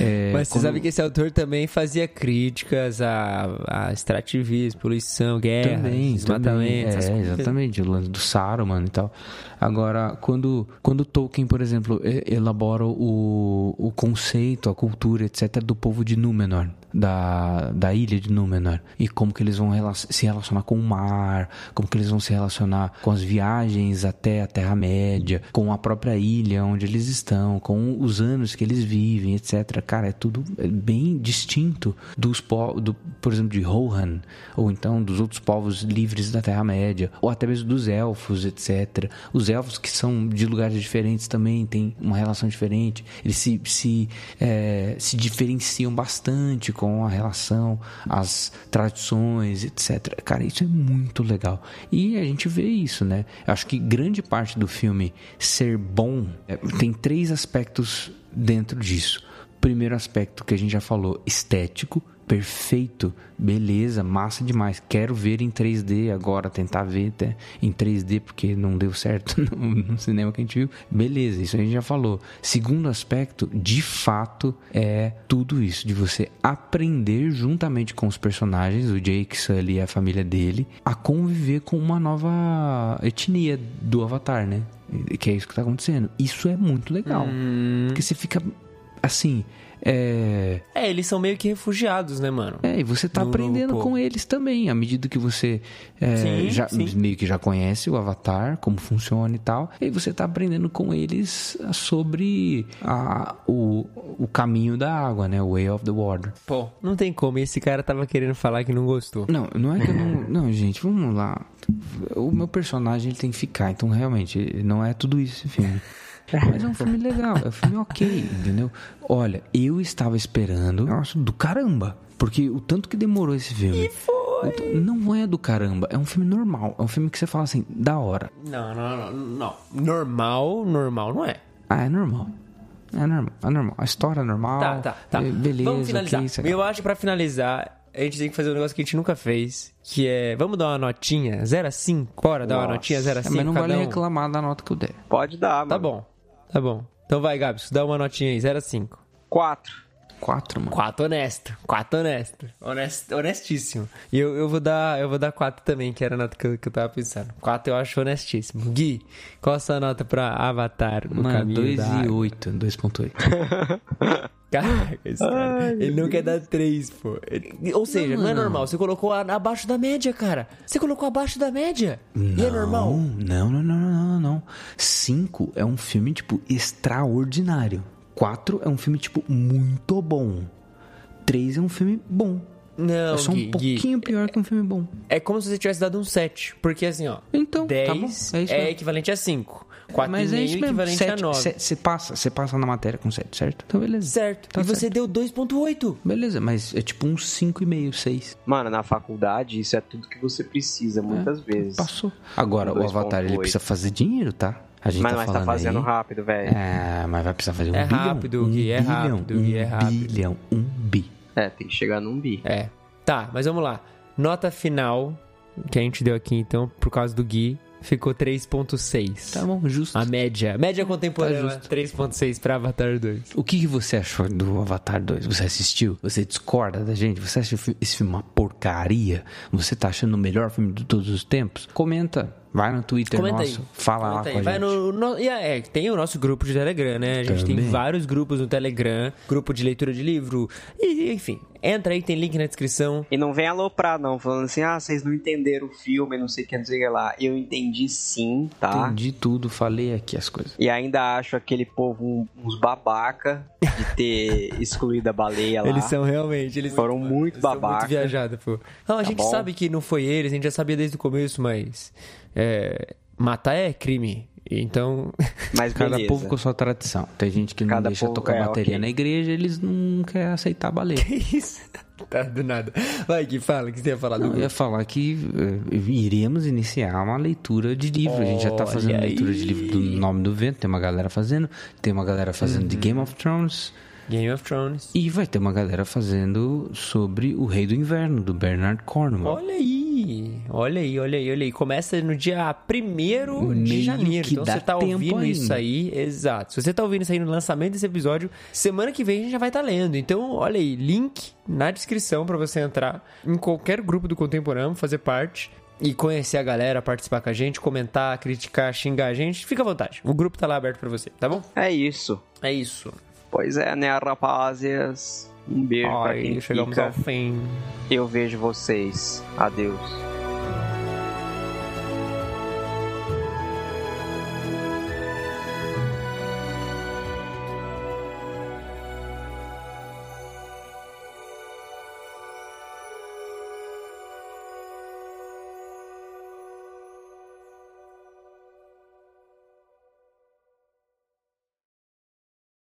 É, Mas você sabe que esse autor também fazia críticas a, a extrativismo, poluição, guerra, também, desmatamento. também. É, exatamente, o lance do Saruman e tal. Agora, quando, quando Tolkien, por exemplo, elabora o, o conceito, a cultura, etc., do povo de Númenor, da, da ilha de Númenor, e como que eles vão se relacionar com o mar, como que eles vão se relacionar com as viagens até a Terra-média, com a própria ilha onde eles estão, com os anos que eles vivem, etc. Cara, é tudo bem distinto dos do, por exemplo, de Rohan, ou então dos outros povos livres da Terra-média, ou até mesmo dos elfos, etc. Os elfos que são de lugares diferentes também têm uma relação diferente, eles se, se, eh, se diferenciam bastante com a relação, as tradições, etc. Cara, isso é muito legal. E a gente vê isso, né? Acho que grande parte do filme ser bom eh, tem três aspectos dentro disso. Primeiro aspecto que a gente já falou, estético, perfeito, beleza, massa demais. Quero ver em 3D agora, tentar ver até em 3D porque não deu certo [laughs] no, no cinema que a gente viu. Beleza, isso a gente já falou. Segundo aspecto, de fato, é tudo isso de você aprender juntamente com os personagens, o Jake Sully e a família dele, a conviver com uma nova etnia do Avatar, né? Que é isso que tá acontecendo. Isso é muito legal. Porque você fica assim, é, É, eles são meio que refugiados, né, mano? é, e você tá No aprendendo com eles também, à medida que você é, Sim, já, sim. meio que já conhece o Avatar, como funciona e tal, e você tá aprendendo com eles sobre a, o, o caminho da água, né? O Way of the Water. Pô, não tem como. Esse cara tava querendo falar que não gostou. Não, não é que eu não. [laughs] Não, gente, vamos lá. O meu personagem ele tem que ficar, então realmente não é tudo isso esse filme. Mas é um filme legal, é um filme ok, entendeu? Olha, eu estava esperando. Nossa, do caramba. Porque o tanto que demorou esse filme. E foi. Não é do caramba, é um filme normal. É um filme que você fala assim, da hora. Não, não, não, não. Normal, normal não é. Ah, é normal. É normal, é normal. A história é normal. Tá, tá, tá. é Beleza, Vamos finalizar. ok, isso é Eu acho que pra finalizar, a gente tem que fazer um negócio que a gente nunca fez, que é, vamos dar uma notinha 0 a 5? Bora dar uma Nossa. notinha 0 a É, 5 mas não cada vale um? reclamar da nota que eu der. Pode dar, mano. Tá bom, tá bom. Então vai, Gabs, dá uma notinha aí, 0 a 5. Quatro. Quatro, mano. 4 honesto, 4 honesto. Honest, honestíssimo. E eu, eu vou dar eu vou dar 4 também, que era a nota que eu, que eu tava pensando. 4 eu acho honestíssimo. Gui, qual a sua nota pra Avatar, o Mano, caminho 2 da e? 8. 2.8. [laughs] Caraca, esse cara, ele não quer dar 3, pô. Ele- Ou seja, não, é não. normal. Você colocou a- abaixo da média, cara. Você colocou abaixo da média. E é normal. Não, não, não, não, não, não. 5 é um filme, tipo, extraordinário. 4 é um filme, tipo, muito bom. 3 é um filme bom. Não, é só um Gui, Gui, pouquinho pior que um filme bom. É como se você tivesse dado um 7. Porque assim, ó. Então, 10 tá bom, é isso é, equivalente a 5. 4,5 Mas é isso mesmo. equivalente a 9. Você passa, você passa na matéria com 7, certo? Então, beleza. Certo. Tá e você certo. deu 2,8. Beleza, mas é tipo um 5,5, 6. Mano, na faculdade, isso é tudo que você precisa, muitas vezes. Passou. Agora, o Avatar, ele 2.8. precisa fazer dinheiro, tá? A gente Mas, tá mas tá falando fazendo aí. rápido, velho. É, mas vai precisar fazer um É bilhão. rápido, um Gui, é bilhão, rápido, Gui, um é rápido. bilhão, um bi. É, tem que chegar num bi. É. Tá, mas vamos lá. Nota final que a gente deu aqui, então, por causa do Gui, ficou 3,6. Tá bom, justo. A média. Média contemporânea, Tá justo. 3,6 pra Avatar 2. O que, que você achou do Avatar 2? Você assistiu? Você discorda da gente? Você acha esse filme uma porcaria? Você tá achando o melhor filme de todos os tempos? Comenta. Vai no Twitter Comenta nosso. aí. Fala Comenta lá aí. com a Vai gente. no, no- e é, tem o nosso grupo de Telegram, né? A gente tem Também. vários grupos no Telegram, grupo de leitura de livro, e enfim. Entra aí, tem link na descrição. E não vem aloprar, não, falando assim, ah, vocês não entenderam o filme, não sei o que, não sei o que lá. Eu entendi sim, tá? Entendi tudo, falei aqui as coisas. E ainda acho aquele povo um- uns babaca de ter [laughs] excluído a baleia lá. Eles são realmente, eles Foram muito eles são babaca. muito viajados, pô. Não, a gente bom. sabe que não foi eles, a gente já sabia desde o começo, mas é, matar é crime. Então, [laughs] Mas Cada beleza. povo com sua tradição. Tem gente que não Cada deixa povo- tocar é, bateria ok. na igreja, eles não querem aceitar baleia. que isso? [laughs] Tá do nada. Vai, que fala, o que você ia falar do Não, eu ia falar que eh, iríamos iniciar uma leitura de livro. a gente já tá fazendo leitura aí. de livro do Nome do Vento, tem uma galera fazendo, tem uma galera fazendo Uhum. de Game of Thrones. Game of Thrones. E vai ter uma galera fazendo sobre o Rei do Inverno, do Bernard Cornwell. Olha aí, olha aí, olha aí, olha aí. Começa no dia 1 de janeiro. Então você tá ouvindo isso ainda. aí, exato. Se você tá ouvindo isso aí no lançamento desse episódio, semana que vem a gente já vai estar lendo. Então, olha aí, link na descrição pra você entrar em qualquer grupo do Contemporâneo, fazer parte. E conhecer a galera, participar com a gente, comentar, criticar, xingar a gente, fica à vontade. O grupo tá lá aberto pra você, tá bom? É isso. É isso. Pois é, né, rapazias? Um beijo pra Ai, quem chegamos fica. ao fim. Eu vejo vocês. Adeus.